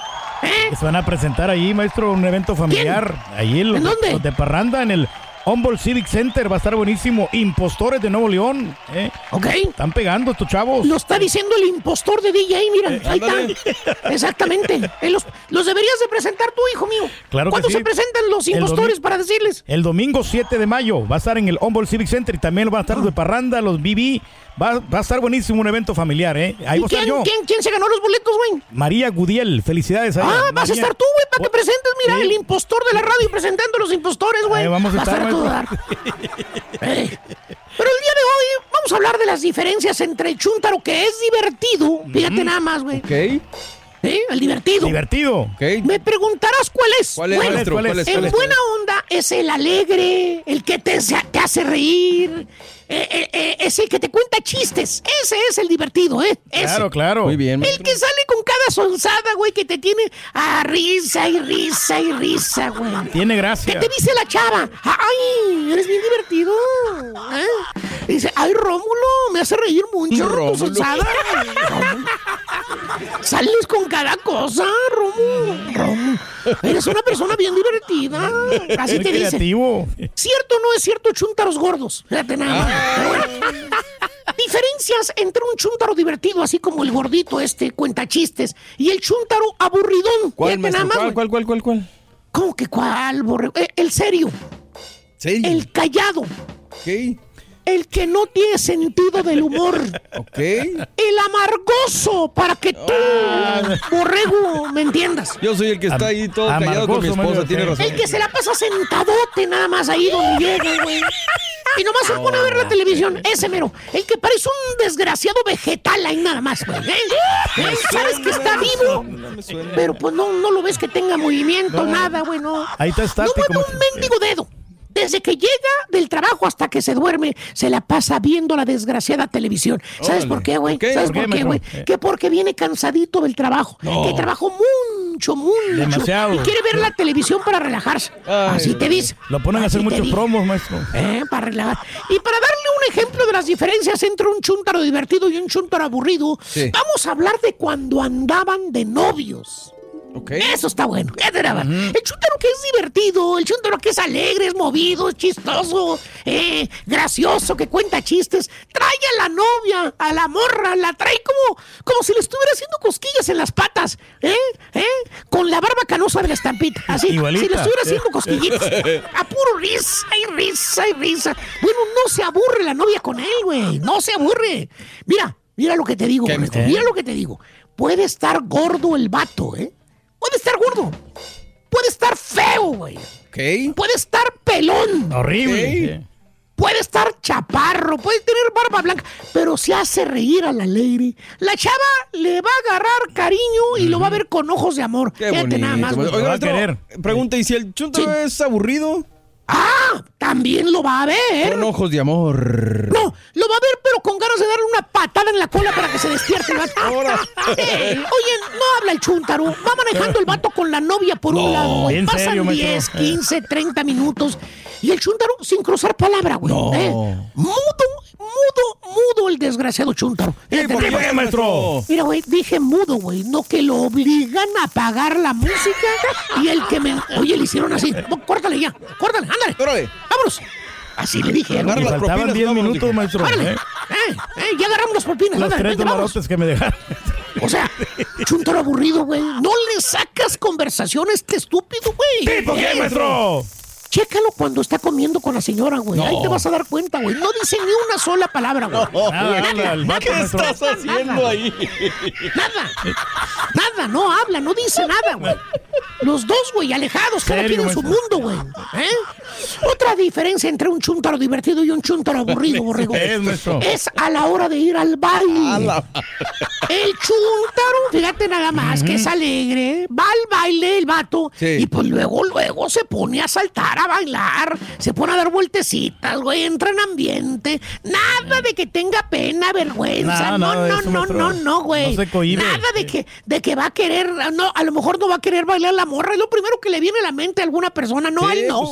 ¿Eh? Se van a presentar ahí, maestro, un evento familiar. Ahí ¿En dónde? Los de Parranda, en el Humboldt Civic Center va a estar buenísimo. Impostores de Nuevo León. ¿eh? Ok. Están pegando estos chavos. Lo está diciendo el impostor de DJ, mira. Eh, ahí ándale. está. Exactamente. Eh, los, los deberías de presentar tú, hijo mío. Claro que ¿Cuándo sí. se presentan los impostores para decirles? El domingo 7 de mayo va a estar en el Humboldt Civic Center y también van a estar los de Parranda, los BB. Va, va a estar buenísimo un evento familiar, ¿eh? Ahí ¿Y voy a estar quién, yo. quién, quién se ganó los boletos, güey? María Gudiel, felicidades a ella. Ah, vas a María- estar tú, güey, para que presentes. Mira, el impostor de la radio presentando los impostores, güey. Ahí vamos a Vas estar, tú, maestro. Eh, Pero el día de hoy vamos a hablar de las diferencias entre el chúntaro, que es divertido. Fíjate nada más, güey. Ok. ¿Eh? El divertido. Divertido. Me preguntarás cuál es. ¿Cuál es, Bueno? ¿Cuál es? En ¿Cuál es? buena onda es el alegre, el que te, te hace reír, eh, eh, eh, es el que te cuenta chistes. Ese es el divertido, ¿eh? Ese. Claro, claro. Muy bien, El que sale con cada sonzada, güey, que te tiene a risa y risa y risa, güey. Tiene ¿Qué gracia. te dice la chava? ¡Ay! Eres bien divertido. ¿eh? Dice, ¡ay, Rómulo! Me hace reír mucho tu Rómulo. sonzada. Sales con cada cosa, Romu. Romu. Eres una persona bien divertida. Así te dice. ¿Cierto o no es cierto chúntaros gordos? Fíjate nada más. Diferencias entre un chúntaro divertido, así como el gordito este cuenta chistes, y el chúntaro aburridón. ¿Cuál, Fíjate nada maestro? más, ¿Cuál, cuál, cuál, cuál, cuál? ¿Cómo que cuál, borrego? Eh, El serio, ¿Serio? el callado, Ok. El que no tiene sentido del humor, Ok. el amargoso, para que tú, borrego, me entiendas. Yo soy el que está ahí todo callado con mi esposa, tiene razón. El que se la pasa sentadote nada más ahí donde llega, güey. Y nomás se pone a ver la televisión. Ese mero. El que parece un desgraciado vegetal ahí nada más, güey. ¿eh? ¿Eh? Sabes que está vivo, pero pues no, no lo ves que tenga movimiento, nada, güey, no. Ahí está No estático. mueve un mendigo dedo. Desde que llega del trabajo hasta que se duerme, se la pasa viendo la desgraciada televisión. ¿Sabes Órale. por qué, güey? ¿Sabes ¿Por qué, güey? Que porque viene cansadito del trabajo. Que trabajó mucho, mucho. Demasiado. Y quiere ver la televisión para relajarse. Ay, Así te dice. Lo ponen a hacer muchos dice. promos, maestro. Eh, para relajar. Y para darle un ejemplo de las diferencias entre un chúntaro divertido y un chúntaro aburrido, Sí. vamos a hablar de cuando andaban de novios. Eso está bueno. El chúntaro que es divertido, el chúntaro que es alegre, es movido, es chistoso, eh, gracioso, que cuenta chistes. Trae a la novia, a la morra, la trae como, como si le estuviera haciendo cosquillas en las patas, ¿eh? ¿eh? Con la barba canosa de la estampita. Así, si le estuviera haciendo cosquillitas. A puro risa y risa y risa. Bueno, no se aburre la novia con él, güey. No se aburre. Mira, mira lo que te digo, Mira lo que te digo. Puede estar gordo el vato, ¿eh? Puede estar gordo. Puede estar feo, güey. Puede estar pelón. Horrible. Puede estar chaparro, puede tener barba blanca, pero se hace reír a la lady. La chava le va a agarrar cariño y lo va a ver con ojos de amor. Qué nada más. Oiga, pregunta, ¿y si el chunto es aburrido? ¡Ah! También lo va a ver. Con ojos de amor. No, lo va a ver, pero con ganas de darle una patada en la cola para que se despierte el vato. oye, no habla el chuntaro. Va manejando el vato con la novia por un lado. Pasan 10, 15, 30 minutos. Y el chuntaro sin cruzar palabra, güey. No. ¿eh? Mudo, mudo, mudo el desgraciado chuntaro. ¿Por qué, maestro? Mira, güey, dije mudo, güey. No que lo obligan a apagar la música y el que me... Oye, le hicieron así. córtale ya, córtale, ándale. Órale. Vámonos. Así le dije. Faltaban 10 minutos, maestro. ¿eh? Eh, eh, ya agarramos las propinas. Los tres dolarotes que me dejaron. O sea, chuntaro aburrido, güey. No le sacas conversación a este estúpido, güey. ¿Tipo qué, maestro? Chécalo cuando está comiendo con la señora, güey. Ahí te vas a dar cuenta, güey. No dice ni una sola palabra, güey. ¿Qué estás haciendo ahí? Nada. Nada, no habla, no dice nada, güey. Los dos, güey, alejados, cada quien en su mundo, güey. ¿Eh? Otra diferencia entre un chuntaro divertido y un chuntaro aburrido, borrego. Es, a la hora de ir al baile. El chuntaro, fíjate nada más, que es alegre, va al baile el vato y pues luego, luego se pone a saltar, a bailar, se pone a dar vueltecitas, güey, entra en ambiente. Nada de que tenga pena, vergüenza. No, no, no, no, no, güey. Nada de que, de que va a querer, no, a lo mejor no va a querer bailar la morra. Es lo primero que le viene a la mente a alguna persona. No, a él no.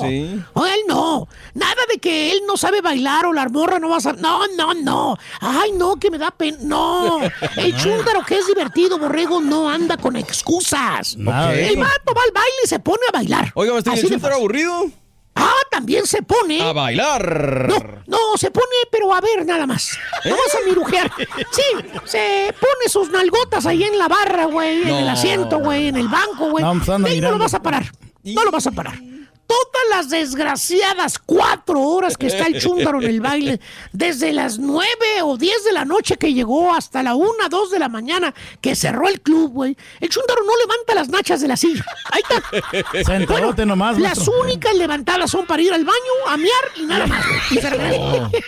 Pues él no. Nada de que él no sabe bailar o la morra no va a saber. No, no, no. Ay, no, que me da pena. No. El chúndaro que es divertido, borrego, no anda con excusas. El vato va al baile y se pone a bailar. Oiga, ¿me ¿el chúndaro aburrido? Ah, también se pone. A bailar. No, no, se pone, pero a ver nada más. No vas a mirujear. Sí, se pone sus nalgotas ahí en la barra, güey, en el asiento, güey, en el banco, güey. No, no lo vas a parar. No lo vas a parar todas las desgraciadas cuatro horas que está el chúndaro en el baile, desde las nueve o diez de la noche que llegó hasta la una, dos de la mañana que cerró el club, güey. El chúndaro no levanta las nachas de la silla. Ahí está. Bueno, nomás, las únicas levantadas son para ir al baño, a miar y nada más. Y se regresa.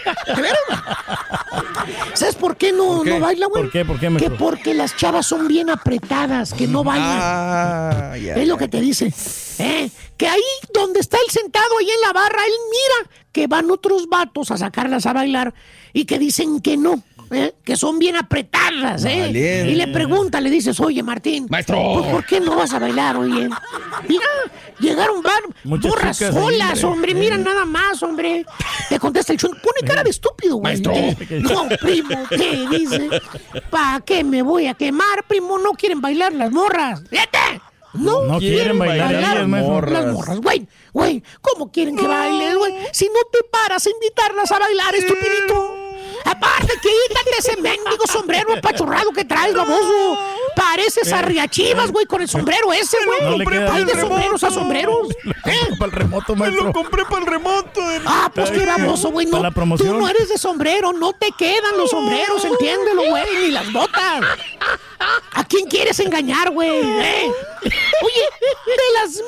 ¿Sabes por qué no, no baila, güey? ¿Por qué? ¿Por qué, Que porque las chavas son bien apretadas, que no bailan. Ah, es lo que te dice. ¿Eh? Que ahí donde está él sentado, ahí en la barra, él mira que van otros vatos a sacarlas a bailar y que dicen que no. ¿eh? que son bien apretadas, ¿eh? Y le pregunta, le dices, oye, Martín, Maestro. Pues, ¿por qué no vas a bailar, oye? Mira, llegaron bar, borras solas, hombre, mira nada más, hombre. Te contesta el chun, pone cara de estúpido, güey. Maestro. No, primo, ¿qué dice? ¿Para qué me voy a quemar, primo? No quieren bailar las morras. ¡Vete! No, no quieren bailar, las morras. Las morras, güey, güey, ¿cómo quieren que bailen, güey? Si no te paras a invitarlas a bailar, estupidito. Aparte, quítate ese mendigo sombrero apachurrado que traes, baboso. Pareces a Riachivas, güey, con el sombrero ese, güey. Hay de sombreros a sombreros. ¿Eh? Para el remoto, maestro. Me lo compré para el remoto. Ah, pues qué baboso, güey. No, tú no eres de sombrero, no te quedan los sombreros, entiéndelo, güey, ni las botas. ¿A quién quieres engañar, güey? ¿Eh? Oye, de las de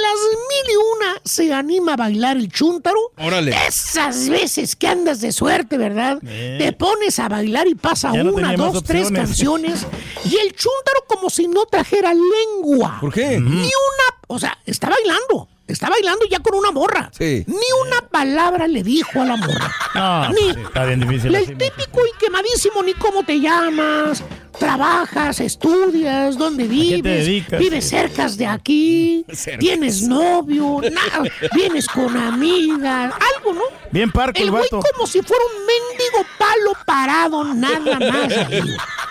las mil y una se anima a bailar el chúntaro. Órale. Esas veces que andas de suerte, ¿verdad? Te pones a bailar y pasa una, dos, tres canciones y el chúntaro como si no trajera lengua. ¿Por qué? Ni una, o sea, está bailando. Está bailando ya con una morra. Sí. Ni una palabra le dijo a la morra. No, ni, está bien difícil. El típico y quemadísimo, ni cómo te llamas, trabajas, estudias, dónde vives, vives cerca de aquí, tienes novio, nada, vienes con amigas, algo, ¿no? Bien parco el, güey como si fuera un mendigo palo parado, nada más.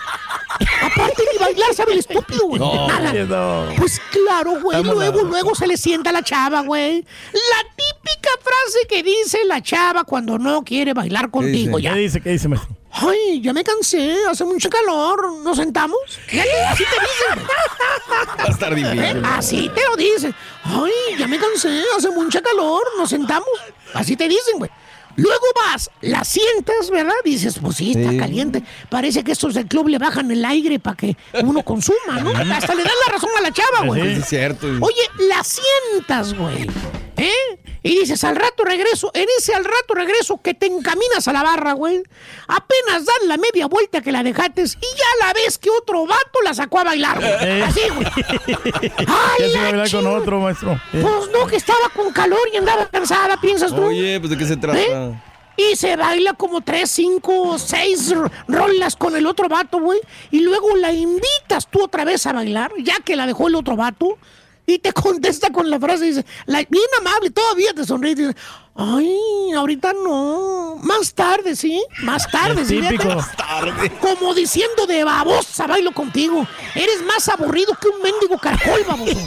Aparte ni bailar sabe el estúpido, güey. Nada. Pues claro, güey. Luego, luego se le sienta a la chava, güey. La típica frase que dice la chava cuando no quiere bailar contigo. ¿Qué dice? ¿Qué dice, maestro? Ay, ya me cansé, hace mucho calor. ¿Nos sentamos? Así te dicen. Va a estar difícil. Así te lo dicen. Ay, ya me cansé, hace mucho calor. ¿Nos sentamos? Así te dicen, güey. Luego vas, la sientas, ¿verdad? Dices, pues sí, está caliente. Parece que estos del club le bajan el aire para que uno consuma, ¿no? Hasta le dan la razón a la chava, güey. Sí, es cierto. Oye, la sientas, güey. ¿Eh? Y dices, al rato regreso, en ese al rato regreso que te encaminas a la barra, güey. Apenas dan la media vuelta que la dejates y ya la ves que otro vato la sacó a bailar, güey. Así, güey. Ay, ¿Qué hace la con otro, maestro? Eh. Pues no, que estaba con calor y andaba cansada, piensas tú. Oye, pues de qué se trata. ¿Eh? Y se baila como tres, cinco, seis rolas con el otro vato, güey. Y luego la invitas tú otra vez a bailar, ya que la dejó el otro vato. Y te contesta con la frase, dice, la, bien amable, todavía te sonríe. y Dice, ay, ahorita no. Más tarde, ¿sí? Más tarde, ¿sí? típico. Fíjate. Como diciendo de babosa, bailo contigo. Eres más aburrido que un mendigo caracol, baboso.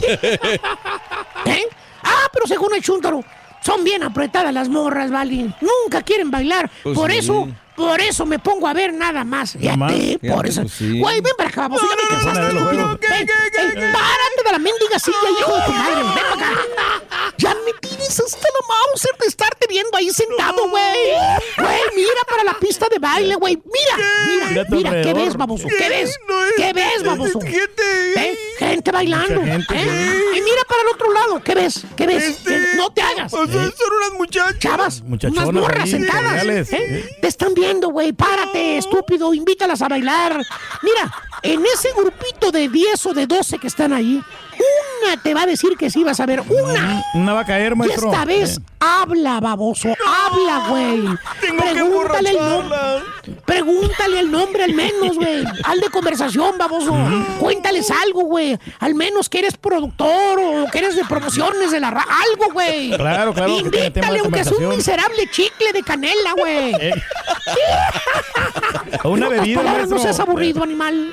¿Eh? Ah, pero según el chúntaro, son bien apretadas las morras, ¿vale? Nunca quieren bailar. Pues por sí. eso, por eso me pongo a ver nada más. Nada más. Fíjate, por Fíjate, eso. pues sí. Güey, ven para acá, baboso. ya me no, cansaste, no, no, no, Ven, ven, párate de la mendiga silla, hijo de tu madre. Ven para acá. Ya me tienes hasta la mouse de estarte viendo ahí sentado, güey. Güey, mira para la pista de baile, güey. Mira, Mira mira. ¿Qué alrededor. ves, baboso? ¿Qué ves? ¿Qué ves, baboso? ¿Eh? Gente bailando. Mucha gente, ¿eh? Y mira para el otro lado. ¿Qué ves? ¿Qué ves? ¿Qué- No te O sea, son unas muchachas. Chavas, Muchachonas unas morras ahí, sentadas. ¿eh? Te están viendo, güey. Párate, estúpido. Invítalas a bailar. Mira, en ese grupito de 10 o de 12 que están ahí, una te va a decir que sí vas a ver. Una. Una va a caer, Y maestro. esta vez Eh. habla, baboso. Habla, güey. Tengo que Pregúntale el nombre. Pregúntale el nombre al menos, güey. Al de conversación, baboso. Cuéntales algo, güey. Al menos que eres productor o que eres de promociones de la ra Algo, güey. Claro, claro, que Invítale aunque sea un miserable chicle de canela, güey. Eh. Una bebida, palabras, maestro. No seas aburrido, animal.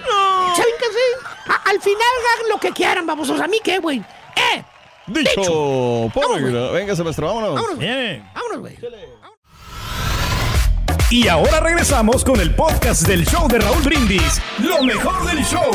¿Saben qué sí? A- al final hagan lo que quieran, babosos. ¿A mí qué, güey? ¡Eh! Dicho por Vámonos, regla. Venga, maestro, vámonos. Vámonos, güey. Bien. Vámonos, güey. Y ahora regresamos con el podcast del show de Raúl Brindis. Lo mejor del show.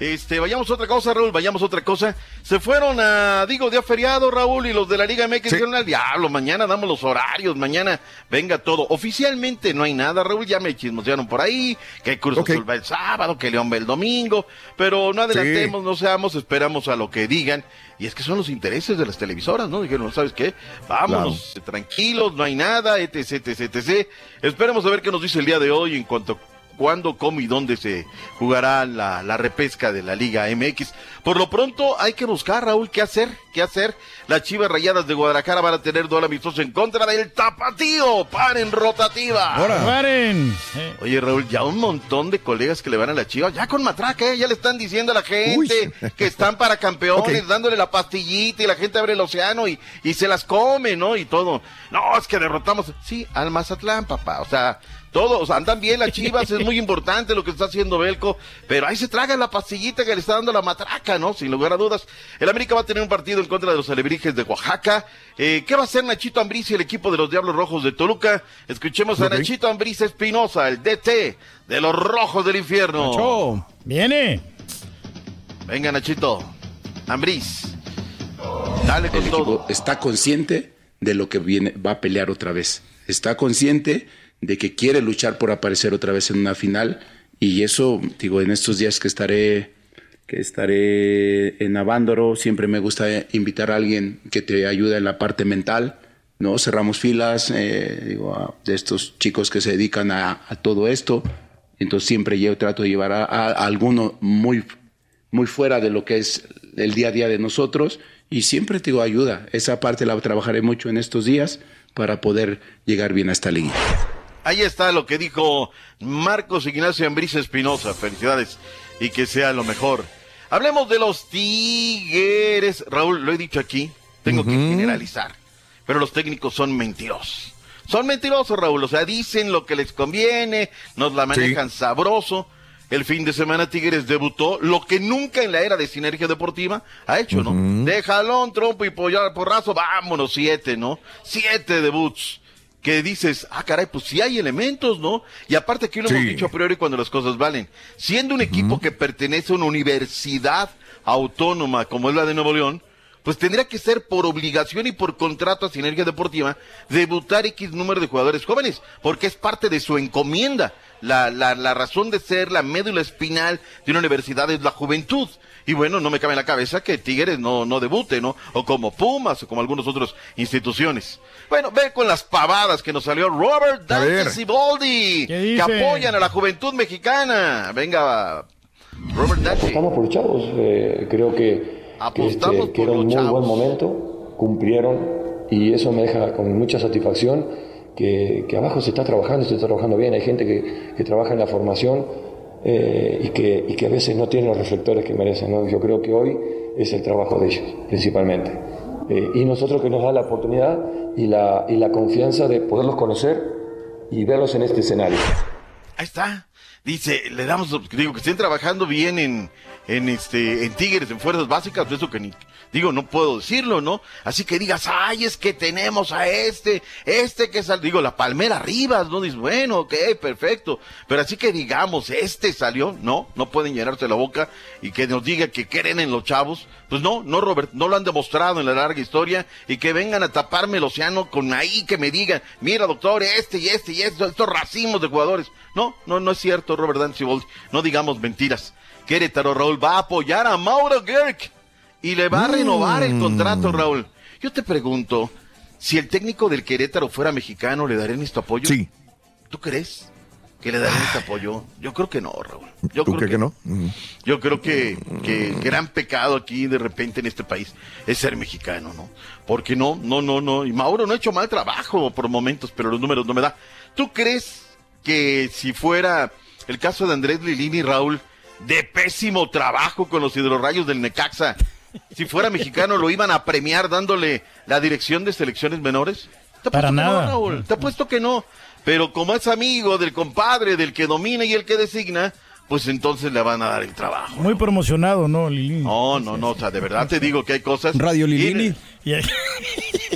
Este, vayamos a otra cosa, Raúl, vayamos a otra cosa. Se fueron a, digo, día feriado, Raúl, y los de la Liga MX dijeron al diablo, mañana damos los horarios, mañana venga todo. Oficialmente no hay nada, Raúl, ya me chismosearon por ahí, que Cruz Ok. Azul va el sábado, que León va el domingo, pero no adelantemos, no seamos, esperamos a lo que digan. Y es que son los intereses de las televisoras, ¿no? Dijeron, ¿sabes qué? Vámonos, tranquilos, no hay nada, etc, etc, etc. Esperemos a ver qué nos dice el día de hoy en cuanto cuándo, cómo y dónde se jugará la, la repesca de la Liga MX. Por lo pronto hay que buscar, Raúl, qué hacer, qué hacer. Las Chivas Rayadas de Guadalajara van a tener duelo amistoso en contra del Tapatío, paren rotativa. Ahora. Paren. Eh. Oye, Raúl, ya un montón de colegas que le van a la Chivas, ya con matraca, ¿eh? ya le están diciendo a la gente Uy. que están para campeones, dándole la pastillita y la gente abre el océano y, y se las come, ¿no? Y todo. No, es que derrotamos, sí, al Mazatlán, papá, o sea, todos andan bien las Chivas, es muy importante lo que está haciendo Belco, pero ahí se traga la pastillita que le está dando la matraca, ¿no? Sin lugar a dudas. El América va a tener un partido en contra de los alebrijes de Oaxaca. Eh, ¿Qué va a hacer Nachito Ambriz y el equipo de los Diablos Rojos de Toluca? Escuchemos a. Nachito Ambriz Espinosa, el DT de los Rojos del Infierno. Nacho. Viene. Venga, Nachito. Ambriz. Dale con el todo. equipo está consciente de lo que viene, va a pelear otra vez. Está consciente de que quiere luchar por aparecer otra vez en una final. Y eso, digo, en estos días que estaré, que estaré en Avándaro, siempre me gusta invitar a alguien que te ayude en la parte mental. ¿no? Cerramos filas eh, digo, de estos chicos que se dedican a, todo esto. Entonces siempre yo trato de llevar a, a- alguno muy, muy fuera de lo que es el día a día de nosotros y siempre te digo ayuda. Esa parte la trabajaré mucho en estos días para poder llegar bien a esta liguilla. Ahí está lo que dijo Marcos Ignacio Ambriz Espinosa. Felicidades y que sea lo mejor. Hablemos de los Tigres. Raúl, lo he dicho aquí, tengo que generalizar. Pero los técnicos son mentirosos. Son mentirosos, Raúl. O sea, dicen lo que les conviene, nos la manejan sabroso. El fin de semana Tigres debutó lo que nunca en la era de Sinergia Deportiva ha hecho, ¿no? De jalón, trompo y porrazo, vámonos, siete, ¿no? Siete debuts. Que dices, ah, caray, pues sí hay elementos, ¿no? Y aparte aquí lo hemos dicho a priori cuando las cosas valen. Siendo un equipo que pertenece a una universidad autónoma como es la de Nuevo León, pues tendría que ser por obligación y por contrato a Sinergia Deportiva debutar X número de jugadores jóvenes, porque es parte de su encomienda. La, la, la razón de ser, la médula espinal de una universidad es la juventud. Y bueno, no me cabe en la cabeza que Tigres no, no debute, ¿no? O como Pumas, o como algunas otras instituciones. Bueno, ve con las pavadas que nos salió Robert Dante Siboldi, que apoyan a la juventud mexicana. Venga, Robert Dante. Estamos por chavos, eh, creo que Apostamos que, era un muy buen momento, cumplieron y eso me deja con mucha satisfacción que, abajo se está trabajando, se está trabajando bien, hay gente que, trabaja en la formación eh, y, que, y que a veces no tiene los reflectores que merecen. ¿no? Yo creo que hoy es el trabajo de ellos, principalmente. Eh, y nosotros que nos da la oportunidad y la, y la confianza de poderlos conocer y verlos en este escenario. Ahí está. Dice, le damos, digo, que estén trabajando bien en, en este, en Tigres, en fuerzas básicas, eso que ni, digo, no puedo decirlo, ¿no? Así que digas, ay, es que tenemos a este, este que salió, digo, la Palmera Rivas, ¿no? Dices, bueno, ok, perfecto. Pero así que digamos, este salió, no, no pueden llenarse la boca y que nos diga que creen en los chavos. Pues no, no, Robert, no lo han demostrado en la larga historia y que vengan a taparme el océano con ahí que me digan, mira, doctor, este y este y esto, estos racimos de jugadores. No, no, no es cierto, Robert Danzibold. No digamos mentiras. Querétaro, Raúl, va a apoyar a Mauro Gerg y le va a renovar el contrato, Raúl. Yo te pregunto, si el técnico del Querétaro fuera mexicano, ¿le darían este apoyo? Sí. ¿Tú crees que le darían este apoyo? Yo creo que no, Raúl. Yo ¿Tú creo que, no? Yo creo que, que el gran pecado aquí de repente en este país es ser mexicano, ¿no? Porque no, no, no, no. Y Mauro no ha hecho mal trabajo por momentos, pero los números no me da. ¿Tú crees que si fuera el caso de Andrés Lilini, Raúl, de pésimo trabajo con los hidrorrayos del Necaxa. Si fuera mexicano, lo iban a premiar dándole la dirección de selecciones menores. ¿Te Para nada. No, Raúl? Te apuesto que no. Pero como es amigo del compadre, del que domina y el que designa, pues entonces le van a dar el trabajo. Muy promocionado, ¿no, Lilini? No, no, no, o sea, de verdad te digo que hay cosas. Radio Lilini.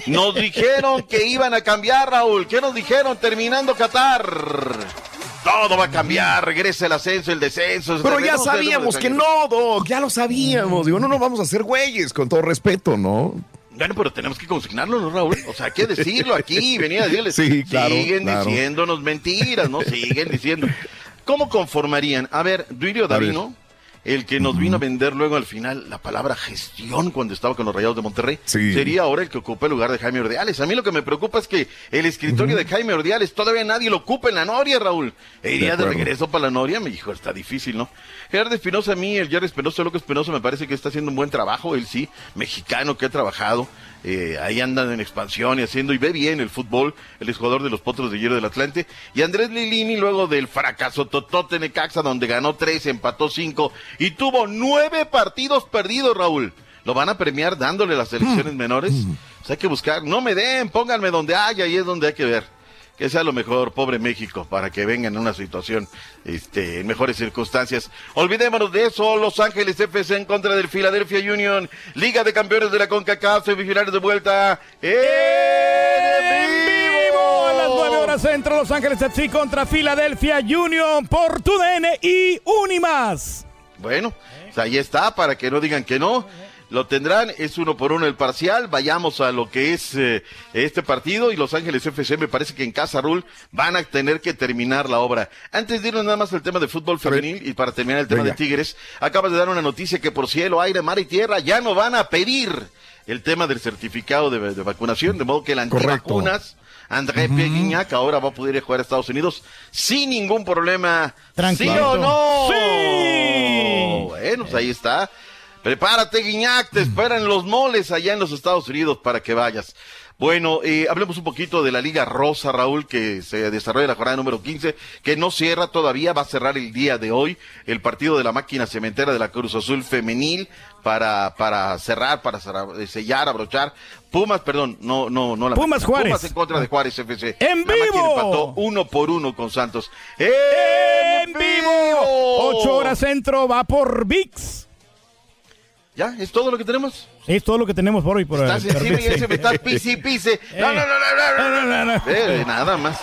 Nos dijeron que iban a cambiar, Raúl. ¿Qué nos dijeron terminando Qatar? Todo va a cambiar, regresa el ascenso, el descenso. Pero ya sabíamos que no, Doc, ya lo sabíamos. Digo, no nos vamos a hacer güeyes, con todo respeto, ¿no? Bueno, pero tenemos que consignarlo, ¿no, Raúl? O sea, hay que decirlo aquí, venía a decirles. Sí, claro, Siguen diciéndonos mentiras, ¿no? Siguen diciendo. ¿Cómo conformarían? A ver, Duilio Davino, el que nos vino a vender luego al final la palabra gestión cuando estaba con los Rayados de Monterrey, sería ahora el que ocupa el lugar de Jaime Ordiales. A mí lo que me preocupa es que el escritorio de Jaime Ordiales todavía nadie lo ocupa en la Noria, Raúl. E iría de, regreso para la Noria, me dijo, está difícil, ¿no? Gerardo Espinosa, a mí, el Jerry Espinosa, Loco Espinosa, me parece que está haciendo un buen trabajo, él sí, mexicano que ha trabajado. Eh, ahí andan en expansión y haciendo, y ve bien el fútbol, el exjugador de los Potros de Hierro del Atlante. Y Andrés Lilini, luego del fracaso totote Necaxa, donde ganó tres, empató cinco y tuvo nueve partidos perdidos, Raúl. ¿Lo van a premiar dándole las elecciones mm. menores? Mm. hay que buscar, no me den, pónganme donde haya, y es donde hay que ver que sea lo mejor, pobre México, para que vengan en una situación este, en mejores circunstancias. Olvidémonos de eso, Los Ángeles FC en contra del Philadelphia Union, Liga de Campeones de la CONCACAF, semifinales de vuelta en vivo. A las nueve horas centro, Los Ángeles FC contra Philadelphia Union por TUDN y Unimas. Bueno, pues ahí está, para que no digan que no lo tendrán, es uno por uno el parcial, vayamos a lo que es eh, este partido y Los Ángeles FC me parece que en Casa Rul van a tener que terminar la obra. Antes de irnos nada más al tema de fútbol femenil y para terminar el tema de Tigres, acabas de dar una noticia que por cielo, aire, mar y tierra ya no van a pedir el tema del certificado de, vacunación, de modo que la antivacunas... André uh ahora va a poder jugar a Estados Unidos sin ningún problema. Tranquilo. ¿Sí o no? Sí. Bueno, pues ahí está. Prepárate, Guiñac, te esperan los moles allá en los Estados Unidos para que vayas. Bueno, eh, hablemos un poquito de la Liga Rosa, Raúl, que se desarrolla la jornada número 15, que no cierra todavía, va a cerrar el día de hoy el partido de la máquina cementera de la Cruz Azul femenil para, para cerrar, para eh, sellar, abrochar. Pumas, perdón, no, no, no la Pumas Juárez. Pumas en contra de Juárez FC. ¡En la vivo! empató uno por uno con Santos. ¡En vivo! Ocho horas centro va por VIX. ¿Ya? ¿Es todo lo que tenemos? Es todo lo que tenemos por hoy. Por Está sensible y ese me está pisi pise. No, no, no, no, no, no, no, no. Eh, nada más.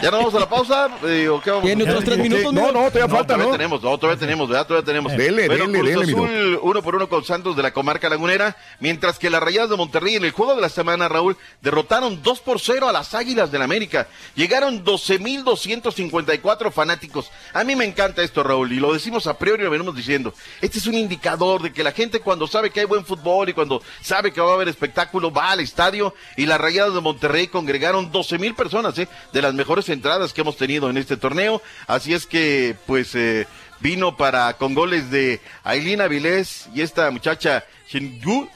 ¿Ya nos vamos a la pausa? Eh, ¿o qué vamos a ¿Tiene otros tres minutos? No, no, todavía falta, todavía ¿no? tenemos, no, todavía tenemos, ¿verdad? Todavía tenemos. Dele, bueno, dele, Cruz dele, mi Azul, uno por uno con Santos de la comarca lagunera, mientras que las Rayadas de Monterrey en el juego de la semana, Raúl, derrotaron 2 por 0 a las Águilas del América. Llegaron 12.254 fanáticos. A mí me encanta esto, Raúl, y lo decimos a priori, lo venimos diciendo. Este es un indicador de que la gente cuando sabe que hay buen fútbol y cuando sabe que va a haber espectáculo, va al estadio y las Rayadas de Monterrey congregaron 12 mil personas, ¿eh? de las mejores entradas que hemos tenido en este torneo. Así es que, pues, eh, vino para, con goles de Ailina Vilés y esta muchacha Shingu,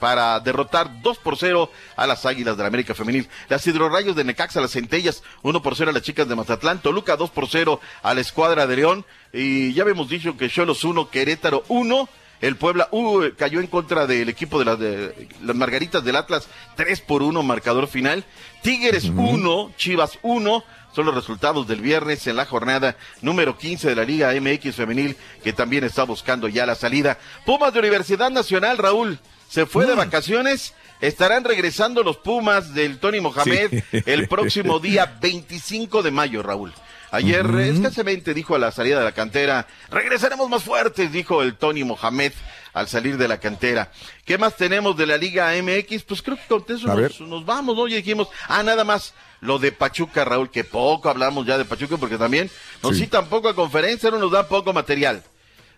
para derrotar 2 por 0 a las Águilas de la América Femenil. Las Hidrorrayos de Necaxa, las Centellas, 1 por 0 a las chicas de Mazatlán. Toluca 2 por 0 a la Escuadra de León. Y ya habíamos dicho que Cholos 1, Querétaro 1. El Puebla uh, cayó en contra del equipo de las, de las Margaritas del Atlas, 3 por 1 marcador final. Tigres 1, Chivas 1. Son los resultados del viernes en la jornada número 15 de la Liga MX Femenil, que también está buscando ya la salida. Pumas de Universidad Nacional, Raúl, se fue de vacaciones. Estarán regresando los Pumas del Tony Mohamed el próximo día 25 de mayo, Raúl. Ayer escasamente dijo a la salida de la cantera, regresaremos más fuertes, dijo el Tony Mohamed al salir de la cantera. ¿Qué más tenemos de la Liga MX? Pues creo que con eso nos, vamos, ¿no? Y dijimos, ah, nada más, lo de Pachuca, Raúl, que poco hablamos ya de Pachuca porque también nos Sí. citan poco a conferencia, no nos dan poco material.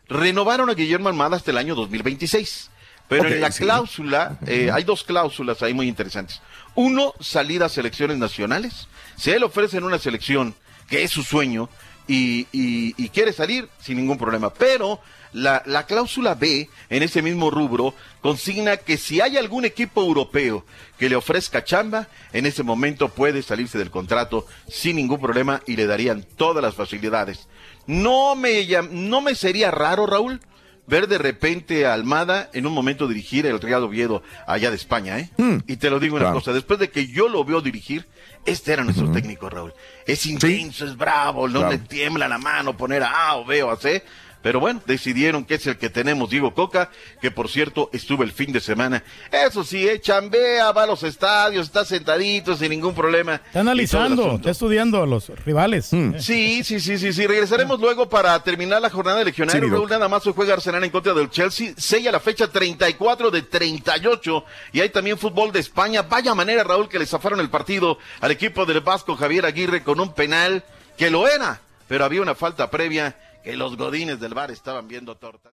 Renovaron a Guillermo Almada hasta el año 2026. Pero en la sí. cláusula, eh, hay dos cláusulas ahí muy interesantes. Uno, salida a selecciones nacionales. Si él ofrecen una selección, que es su sueño, y, y- y quiere salir, sin ningún problema. Pero la, la cláusula B, en ese mismo rubro, consigna que si hay algún equipo europeo que le ofrezca chamba, en ese momento puede salirse del contrato sin ningún problema y le darían todas las facilidades. No me, no me sería raro, Raúl, ver de repente a Almada en un momento dirigir el Real Oviedo allá de España, ¿eh? y te lo digo una claro. cosa, después de que yo lo veo dirigir, este era nuestro técnico, Raúl. Es intenso, es bravo, no Claro. le tiembla la mano poner a A o B o a C. Pero bueno, decidieron que es el que tenemos, Diego Coca, que por cierto estuvo el fin de semana. Eso sí, eh, chambea, va a los estadios, está sentadito sin ningún problema. Está analizando, está estudiando a los rivales. Hmm. Sí, sí, sí, sí, sí. Regresaremos luego para terminar la jornada de legionario. Sí, Raúl, nada más hoy juega Arsenal en contra del Chelsea. Sella la fecha 34 de 38. Y hay también fútbol de España. Vaya manera, Raúl, que le zafaron el partido al equipo del Vasco Javier Aguirre con un penal que lo era. Pero había una falta previa que los godines del bar estaban viendo torta.